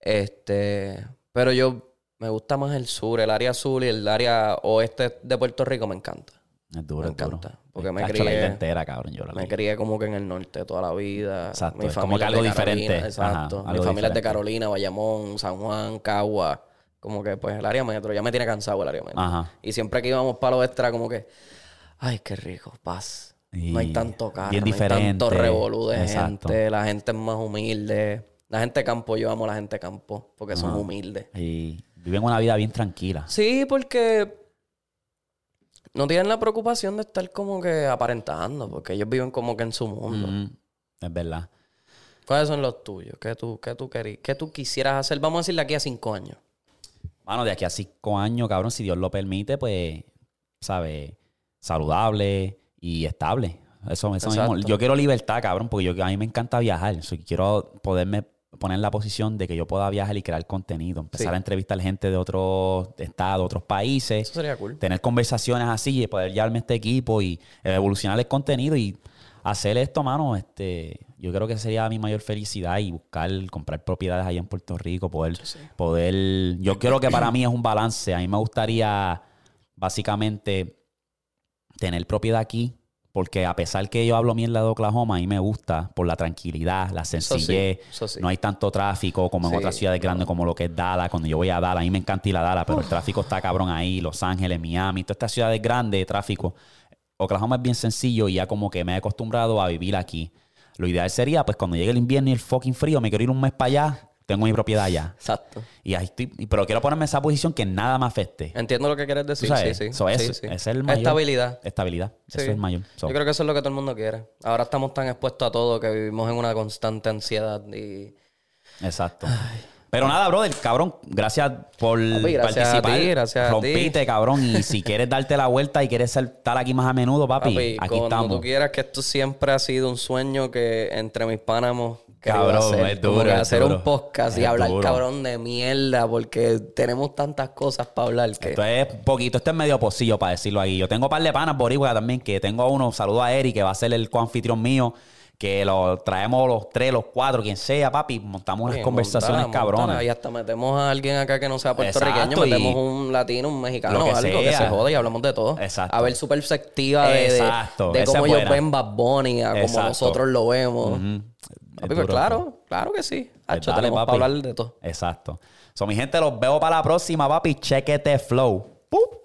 Este, pero yo me gusta más el sur, el área sur y el área oeste de Puerto Rico me encanta. Es duro, Me es duro. encanta, porque me la crié- entera, cabrón. Yo la Me crié como que en el norte toda la vida. Exacto, Mi es como familia que algo diferente. Exacto. Ajá, Mi familia es de. Carolina, Bayamón, San Juan, Cagua. Como que pues el área metro. Ya me tiene cansado el área metro. Ajá. Y siempre que íbamos para lo extra, como que, ay, qué rico, paz. no hay tanto carro, bien no hay tanto revolú de Exacto. gente. La gente es más humilde. La gente de campo, yo amo a la gente de campo porque son humildes. Y viven una vida bien tranquila. Sí, porque no tienen la preocupación de estar como que aparentando, porque ellos viven como que en su mundo. Mm, es verdad. ¿Cuáles son los tuyos? ¿Qué tú, qué tú, querí- qué tú quisieras hacer? Vamos a decir de aquí a cinco años. Mano, de aquí a cinco años, cabrón, si Dios lo permite, pues, ¿sabes? Saludable y estable. Eso, eso mismo. Yo quiero libertad, cabrón, porque yo, a mí me encanta viajar. Quiero poderme poner en la posición de que yo pueda viajar y crear contenido. Empezar Sí. a entrevistar gente de otros estados, otros países. Eso sería cool. Tener conversaciones así y poder llevarme este equipo y evolucionar el contenido y hacer esto, mano. Este, yo creo que sería mi mayor felicidad y buscar, comprar propiedades allá en Puerto Rico, poder, poder. Yo creo que para mí es un balance. A mí me gustaría básicamente tener propiedad aquí. Porque a pesar que yo hablo mierda de Oklahoma, a mí me gusta por la tranquilidad, la sencillez. eso sí. No hay tanto tráfico como en Sí, otras ciudades grandes como lo que es Dallas. Cuando yo voy a Dallas, a mí me encanta ir a Dallas, pero el tráfico está cabrón ahí. Los Ángeles, Miami, todas estas ciudades grandes de tráfico. Oklahoma es bien sencillo y ya como que me he acostumbrado a vivir aquí. Lo ideal sería, pues cuando llegue el invierno y el fucking frío, me quiero ir un mes para allá, tengo mi propiedad allá. Exacto. Y ahí estoy, pero quiero ponerme en esa posición que nada me afecte. Entiendo lo que quieres ¿Tú decir. sabes? Sí, sí. So, eso- Sí, sí. ese es el mayor- Estabilidad. Estabilidad. Eso es el mayor. So, Yo creo que eso es lo que todo el mundo quiere. Ahora estamos tan expuestos a todo que vivimos en una constante ansiedad y... Exacto. Pero nada, brother, cabrón, gracias por Papi, gracias a participar. ti, gracias a ti. Rompiste, cabrón. Y si quieres darte la vuelta y quieres estar aquí más a menudo, papi, Papi, aquí cuando estamos. tú quieras que esto siempre ha sido un sueño que entre mis pánamos Cabrón, hacer, es duro, es hacer duro. un podcast y hablar duro. cabrón de mierda porque tenemos tantas cosas para hablar que Esto es poquito, esto es medio pocillo para decirlo ahí. Yo tengo un par de panas boricua también, que tengo uno, saludo a Eric, que va a ser el co-anfitrión mío, que lo traemos los tres, los cuatro, quien sea, papi, montamos unas Bien, conversaciones montana, cabronas. montana. Y hasta metemos a alguien acá que no sea puertorriqueño, Exacto, y- metemos un latino, un mexicano, Lo que algo que se joda y hablamos de todo. Exacto. A ver su perspectiva de, cómo ellos ven Bad Bunny, a cómo nosotros lo vemos. Papi, Claro, claro que sí. Pues Hacho, tenemos para hablar de todo. Exacto. So, mi gente, los veo para la próxima, papi. Chequete flow. ¡Pup!